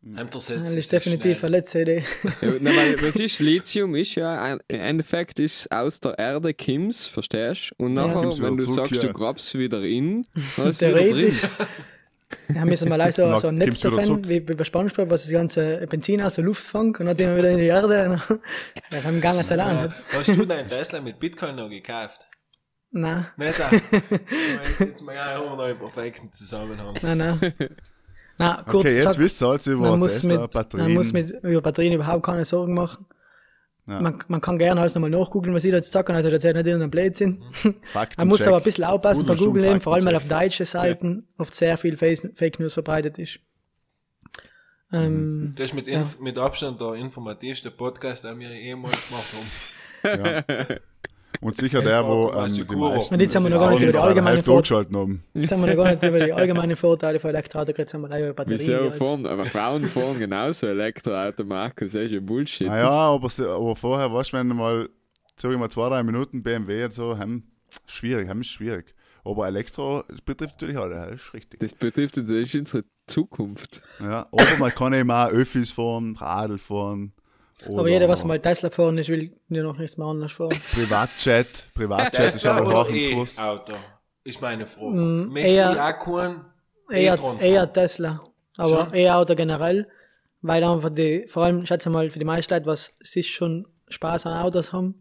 Das jetzt ist definitiv eine letzte Idee. Ja, nein, weil, was ist Lithium? Ist ja ein, im Endeffekt ist aus der Erde Kims, verstehst du? Und Ja. nachher, wieder wenn du zurück, sagst, ja. du grabst wieder in, dann ist. Theoretisch. Wir müssen mal so, Na, so ein Netz davon, wie, wie bei Spongebob, was das ganze Benzin aus der Luft fängt und dann immer wieder in die Erde. Und dann, ja, haben gar nicht allein. Ja. nicht. Hast du deinen Tesla mit Bitcoin noch gekauft? Nein, Nicht auch. Jetzt ja, haben wir noch einen perfekten Zusammenhang. nein, nein. Nein, kurz Okay, jetzt gesagt, wisst ihr alles über man muss, Tesla, mit, Batterien. man muss mit über Batterien überhaupt keine Sorgen machen. Ja. Man, man kann gerne alles nochmal nachgoogeln, was ich da jetzt sagen also das ist nicht irgendein Blödsinn. Faktencheck. Man muss aber ein bisschen aufpassen bei Google eben, vor allem weil auf deutschen Seiten oft sehr viel Fake News verbreitet ist. Ähm, Das ist mit, Inf mit Abstand der informativste Podcast, den wir jemals gemacht haben. Ja. Und sicher der, wo ähm, die meisten Und jetzt haben wir noch gar nicht Frauen über die allgemeine Hälfte Vor- angeschaltet haben. jetzt haben wir noch gar nicht über die allgemeinen Vorteile von Elektroauto geredet, jetzt haben wir gleich über Batterien Wieso fahren, aber Frauen fahren genauso Elektroauto, Markus, das ist ja Bullshit. Naja, aber, aber vorher, weißt du, wenn du mal, sag ich mal, zwei, drei Minuten BMW und so, haben, schwierig, haben ist schwierig. Aber Elektro das betrifft natürlich alle, das ist richtig. Das betrifft uns, das ist unsere Zukunft. Ja, aber man kann eben auch Öffis fahren, Radl fahren. Aber oder jeder, was mal Tesla fahren ist, will ja noch nichts mehr anders fahren. Privatjet, Privatjet ist aber auch ein Kurs. E-Auto? Ist meine Frage. Mm, eher- keinen Eher, E-Tron eher? Tesla. Aber Schon? eher Auto generell, weil einfach die, vor allem, schätze mal, für die meisten Leute, was sich schon Spaß an Autos haben,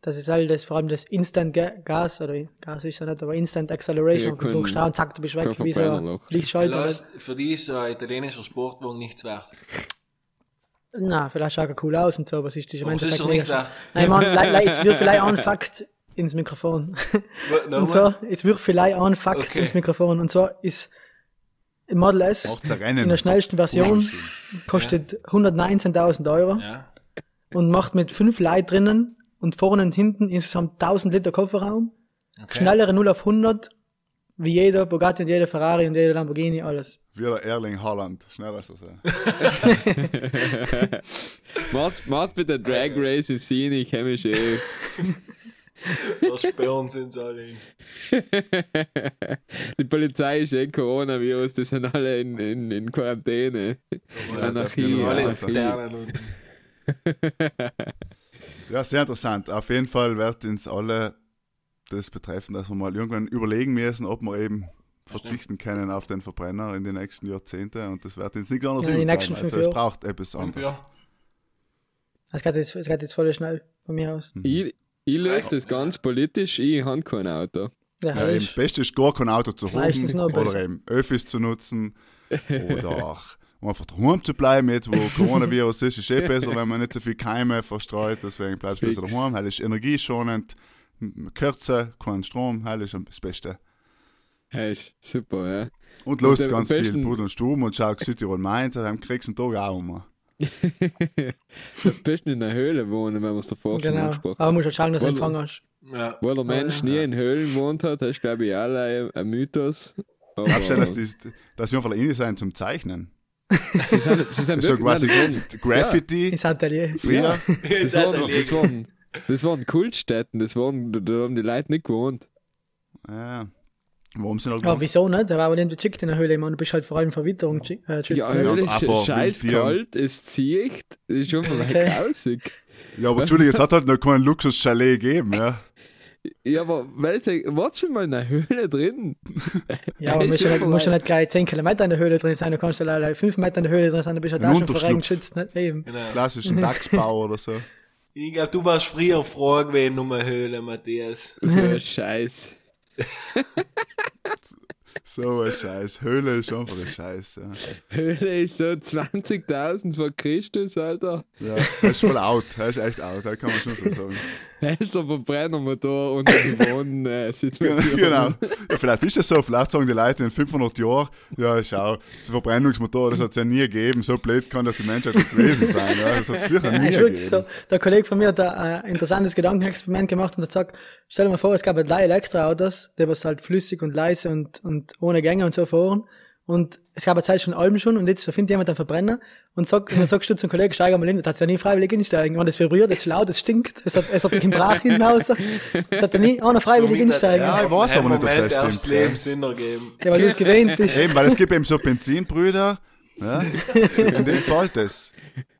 das ist halt das, vor allem das Instant Ga- Gas, oder Gas ist ja nicht, aber Instant Acceleration, Ja, und du und zack, du bist weg, wie so. Lichtschalter. Für die ist so ein italienischer Sportwagen nichts wert. Na, vielleicht schaut er cool aus und so, aber es ist im ist Endeffekt doch nicht wert. Nein, man, le- le- jetzt wird vielleicht ein Fakt ins Mikrofon. Und Nochmal? so, jetzt wird vielleicht ein Fakt Okay. ins Mikrofon. Und zwar ist Model S in der schnellsten Version kostet 119.000 Euro Ja. und macht mit fünf Leuten drinnen und vorne und hinten insgesamt 1000 Liter Kofferraum. Okay. Schnellere 0 auf 100 wie jeder Bugatti und jeder Ferrari und jeder Lamborghini, alles. Wie der Erling Haaland, schneller ist das ja. Mach's, mach's mit der Drag Race in Sini, ich kenne mich eh. Da sperren sie uns alle. Die Polizei ist eh Coronavirus, die sind alle in, in, in Quarantäne. Anarchie, Ja, Alle. Anarchie. Internen und Ja, sehr interessant. Auf jeden Fall wird uns alle das betreffen, dass wir mal irgendwann überlegen müssen, ob wir eben verzichten können auf den Verbrenner in den nächsten Jahrzehnten und das wird uns nichts anderes Ja, in den übrig nächsten fünf Also es braucht etwas anderes. Es geht jetzt, es geht jetzt voll schnell von mir aus. Ich, ich löse das ganz politisch, ich habe kein Auto. Ja, Ja, eben, ist, das Beste ist gar kein Auto zu haben oder besser. eben Öffis zu nutzen oder auch um einfach daheim zu bleiben, jetzt wo Coronavirus ist, ist eh besser, wenn man nicht so viel Keime verstreut, deswegen bleibst du besser daheim, weil es ist energieschonend, kürzer, kein Strom, das ist das Beste. Hey, ist super, ja. Und los Und, äh, ganz viel Pudel und Stuben und schau Südtirol Mainz, dann kriegst du einen Tag auch um. Am besten in einer Höhle wohnen, wenn wir es davor schon genau. angesprochen Aber musst halt schauen, dass du Wohl- Empfang hast. Ja. Wo der Mensch ja. nie in Höhlen wohnt hat, das ist glaube ich auch ein, ein Mythos. Aber Glaubst du, dass, die, dass sie einfach rein sein zum Zeichnen? sie sind, sie sind So quasi das waren- Ins Graffiti Atelier. früher. Das waren, das, waren, das waren Kultstätten, das waren, da haben die Leute nicht gewohnt. Ja. Warum sind halt Ja, wieso nicht? Der war aber nicht geschickt in der Höhle, man. Du bist halt vor allem Verwitterung äh, geschützt. Ja, ne? Höhle und ist scheiß kalt, es zieht, ist schon mal grausig. Ja, aber Entschuldigung, es hat halt noch keinen Luxus-Chalet gegeben, ja. Ja, aber welche, warst du schon mal in einer Höhle drin? Ja, aber musst du schon nicht, musst du nicht gleich 10 Kilometer in der Höhle drin sein, du kannst ja leider 5 Meter in der Höhle drin sein, dann bist du halt Ein auch schon vor Regen geschützt. Nicht? Eben. Genau. Klassischen Dachsbau oder so. Ich glaube, du warst früher froh gewesen um eine Höhle, Matthias. So ein Scheiß. So ein Scheiß. Höhle ist einfach ein Scheiß, ja. Höhle ist so 20.000 vor Christus, Alter. Ja, er ist voll out. Er ist echt out, das kann man schon so sagen. Da ist der Verbrennermotor unter die Wohnsituation. genau. Ja, vielleicht ist es so, vielleicht sagen die Leute in 500 Jahren, ja, schau, das Verbrennungsmotor, das hat es ja nie gegeben, so blöd kann doch die Menschheit nicht gewesen sein. Ja, das hat es sicher Ja, nie gegeben. so. Der Kollege von mir hat ein interessantes Gedankenexperiment gemacht und hat gesagt, stell dir mal vor, es gab halt drei Elektroautos, die was halt flüssig und leise und, und ohne Gänge und so fahren. Und es gab eine Zeit schon Alben schon und jetzt findet jemand einen Verbrenner und sagt, und dann sagst du zum Kollegen, steig mal in, das hat ja nie freiwillig insteigen. Und das vibriert, das ist laut, es stinkt, es hat, es hat dich im Brach hinten raus. Das hat er nie einer freiwillig Somit hat insteigen. Ja, Ja, ich weiß aber nicht, ob das stimmt, gell. Leben Sinn ergeben. weil du es gewöhnt bist. Eben, weil es gibt eben so Benzinbrüder, ja, in dem Fall das.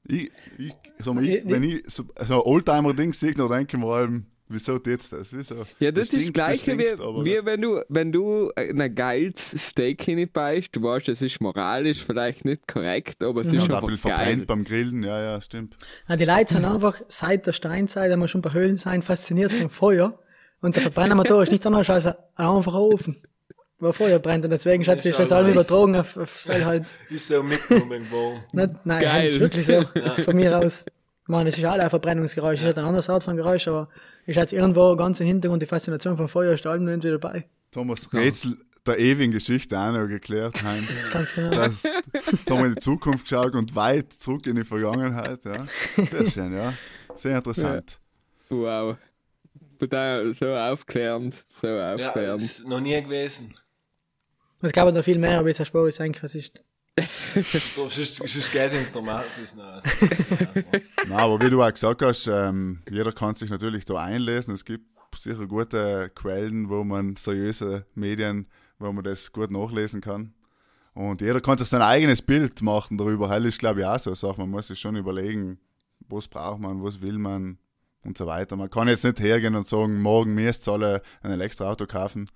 Ich, ich, sag mal, ich, wenn ich so, so ein Oldtimer-Ding sehe, dann denke ich mir allem, wieso jetzt das? Wieso? Ja, das, ist das Gleiche stinkt, wie, aber- wie wenn du, wenn du ein geiles Steak hinbeißt, du weißt, es ist moralisch vielleicht nicht korrekt, aber es ist Und auch ein einfach bisschen geil. verbrennt beim Grillen, ja, ja, stimmt. Ja, die Leute sind einfach seit der Steinzeit, wenn wir schon bei Höhlen sein, fasziniert vom Feuer. Und der Verbrennermotor ist nichts anderes als ein einfacher Ofen, wo Feuer brennt. Und deswegen schätze ich, Ist das allem übertragen auf, auf Seil halt. Ist so mitgenommen worden. Nicht, nein, Geil. das ist wirklich so. Von mir aus. Ich meine, es ist alle ein Verbrennungsgeräusch. Es ist halt ein anderes Art von Geräusch, aber ich schätze irgendwo ganz im Hintergrund die Faszination vom Feuer ist allem irgendwie dabei. Thomas Rätsel der ewigen Geschichte auch noch geklärt, Hein. Ganz genau. Das, jetzt haben wir in die Zukunft geschaut und weit zurück in die Vergangenheit, ja. Sehr schön, ja. Sehr interessant. Wow. Total so aufklärend, so Ja, aufklärend. das ist noch nie gewesen. Es gab noch viel mehr, aber jetzt hast du ich denke, es ist. So, sonst, sonst geht ins Normalwissen aus. Na, aber wie du auch gesagt hast, ähm, jeder kann sich natürlich da einlesen. Es gibt sicher gute Quellen, wo man seriöse Medien, wo man das gut nachlesen kann. Und jeder kann sich sein eigenes Bild machen darüber. Hell ist, glaube ich, auch so eine Sache. Man muss sich schon überlegen, was braucht man, was will man und so weiter. Man kann jetzt nicht hergehen und sagen, morgen müsst ihr alle ein Elektroauto kaufen.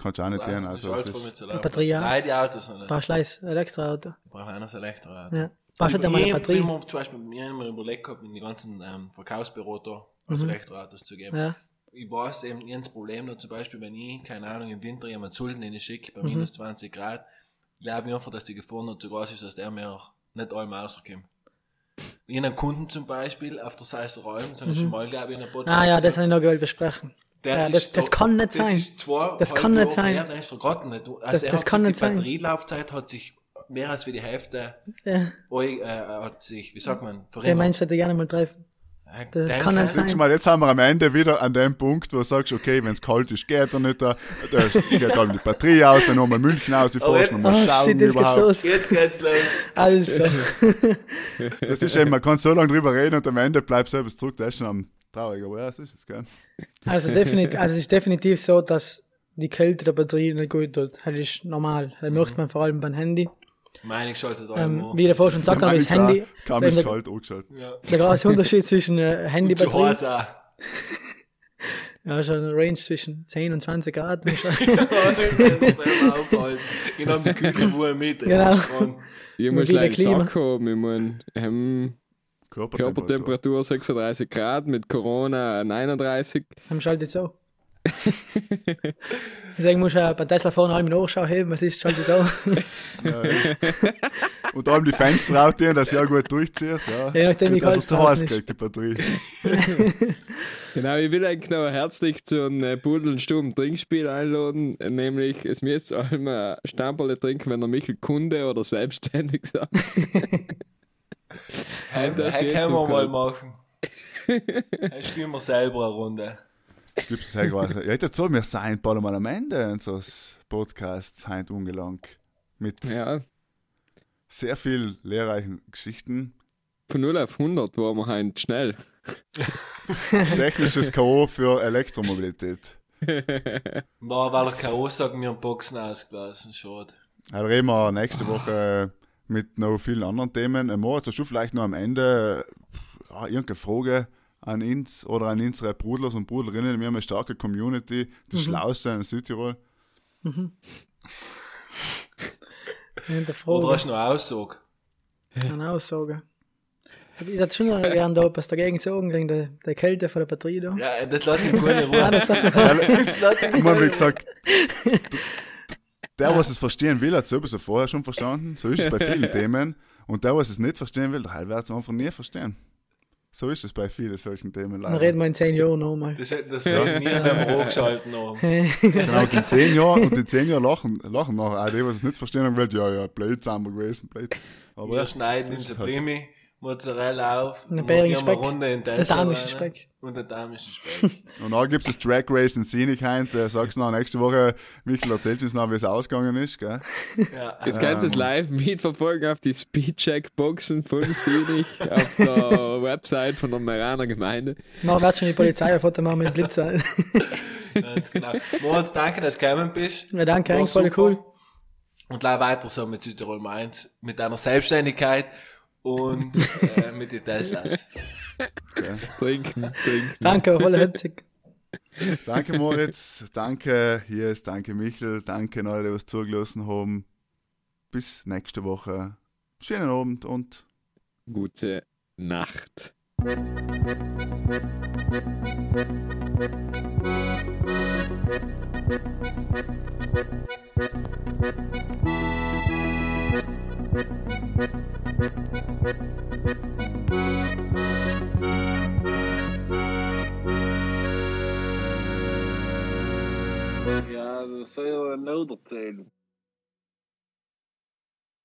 Kannst du auch nicht tun. Also, es ist, Batterie, ja. Nein, die Autos noch nicht. Brauchst du Leis, Elektroauto. Ich brauche das Elektroauto. Ja. Brauchst du mal eine Ich Batterie. bin mir zum Beispiel mir überlegt gehabt, in die ganzen ähm, Verkaufsbüro da als Elektroautos zu geben. Ja. Ich weiß eben, ich hab das Problem da zum Beispiel, wenn ich, keine Ahnung, im Winter jemand Sulden in schicke, Mhm. bei minus 20 Grad, glaube ich einfach, dass die Gefahr noch zu groß ist, dass der mir auch nicht allem rauskommt. Ich habe einen Kunden zum Beispiel auf der Seite Räumen, das habe ich schon mal, glaube ich, in der Podcast Ah ja, das habe ich noch gewollt besprechen. Der ja, ist das, das da- kann nicht das sein. Ist zwei, Das kann nicht sein. Her, nein, ist. Du- Also Das- er das hat kann sich, nicht die sein. Batterielaufzeit hat sich mehr als für die Hälfte, Ja. äh, hat sich, wie sagt man, Der verringert. Mensch hätte gerne mal treffen. Das denke, kann nicht sein. mal, jetzt haben wir am Ende wieder an dem Punkt, wo du sagst, okay, wenn es kalt ist, geht er nicht da. Da geht dann die Batterie aus, wenn du mal München rausfährst, Aber nochmal Oh schauen shit, jetzt geht's überhaupt. los. Jetzt geht's los. Also, Das ist eben, man kann so lange drüber reden und am Ende bleibt selbst zurück. Das ist schon am traurig, aber ja, so ist es, gell? also definitiv, also es ist definitiv so, dass die Kälte der Batterie nicht gut tut. Das ist normal. Das merkt man vor allem beim Handy. Meine ich schaltet Ähm, wie der vorher schon gesagt hat, das Handy, wenn ist der, kalt angeschaltet. Ja. der große Unterschied zwischen äh, Zu Handy-Batterie, ja, schon eine Range zwischen 10 und 20 Grad. das selber aufhalten. Ich nehme die Küchenuhr mit. ey, Genau. Ich muss gleich. Sack haben. Ich meine, ähm, Körpertemperatur. Körpertemperatur 36 Grad, mit Corona 39. Dann schaltet so. Deswegen muss er bei Tesla vorne halb Nachschau heben, was ist, schaltet so. Ja, ja. Und da haben die Fenster auch die, dass ja gut durchzieht. Ja. Je nachdem, wie kalt es zu ist. kriegt, die Batterie. Genau, ich will eigentlich noch herzlich zu einem äh, Pudel und Sturm Trinkspiel einladen, äh, nämlich es müsst ihr einmal Stamperle trinken, wenn ihr Michel Kunde oder selbstständig sagt. Hey, können wir mal machen. Hey, spielen wir selber eine Runde. Gibt es ja quasi. Ja, jetzt so, wir sind bald mal am Ende unseres Podcasts heute ungelangt. Mit Ja, sehr viel lehrreichen Geschichten. von 0 auf 100 waren wir heute schnell. Technisches K.O. für Elektromobilität. War, weil er keine Aussagen mir im Boxen ausgelassen. Schade. Dann reden wir nächste Woche mit noch vielen anderen Themen. Äh, Moritz, hast du vielleicht noch am Ende ja, irgendeine Frage an uns oder an unsere Brudlers und Brudlerinnen? Wir haben eine starke Community, das Schlauste in Südtirol. In der Oder hast du noch Aussage? eine Aussage. Ich hätte schon gerne da etwas dagegen sagen, gegen die, die Kälte von der Batterie da. Ja, das lässt mich gut in Ja, Ruhe. das darf ich lässt mich Ich meine, wie gesagt, der, was es verstehen will, hat es sowieso vorher schon verstanden. So ist es bei vielen Themen. Und der, was es nicht verstehen will, der wird es einfach nie verstehen. So ist es bei vielen solchen Themen Dann leider. reden wir in zehn Jahren nochmal. Das hätten das hätten nie beim Hochschalten haben. Genau, und in zehn Jahren, und in zehn Jahren lachen, lachen nachher auch die, was es nicht verstehen haben will, ja, ja, blöd sind wir gewesen, blöd. Aber Wir ja, schneiden in ist der halt- Primi, Mozzarella auf, Eine immer Speck. Runde in Der Tesla damische Speck. Und der damische Speck. Und dann gibt es das Drag Race in Scenic heint. Äh, sagst du noch nächste Woche, Michael erzählt uns noch, wie es ausgegangen ist, gell? Ja, Jetzt kannst du es Ähm. live mitverfolgen auf die Speedcheck-Boxen von Sinich auf der Website von der Meraner Gemeinde. Nachher wird schon die Polizei ein Foto machen mit dem Blitzer. ganz genau. Moritz, danke, dass du gekommen bist. Ja, danke, eigentlich voll super. cool. Und gleich weiter so mit Südtirol Mainz, mit deiner Selbstständigkeit und äh, mit den Teslas. Trinken, trinken. Danke, voll herzig. Danke Moritz, danke Jes, danke Michael, danke an alle, die was zugelassen haben. Bis nächste Woche. Schönen Abend und Gute Nacht. Ja, dat zou je een nodig.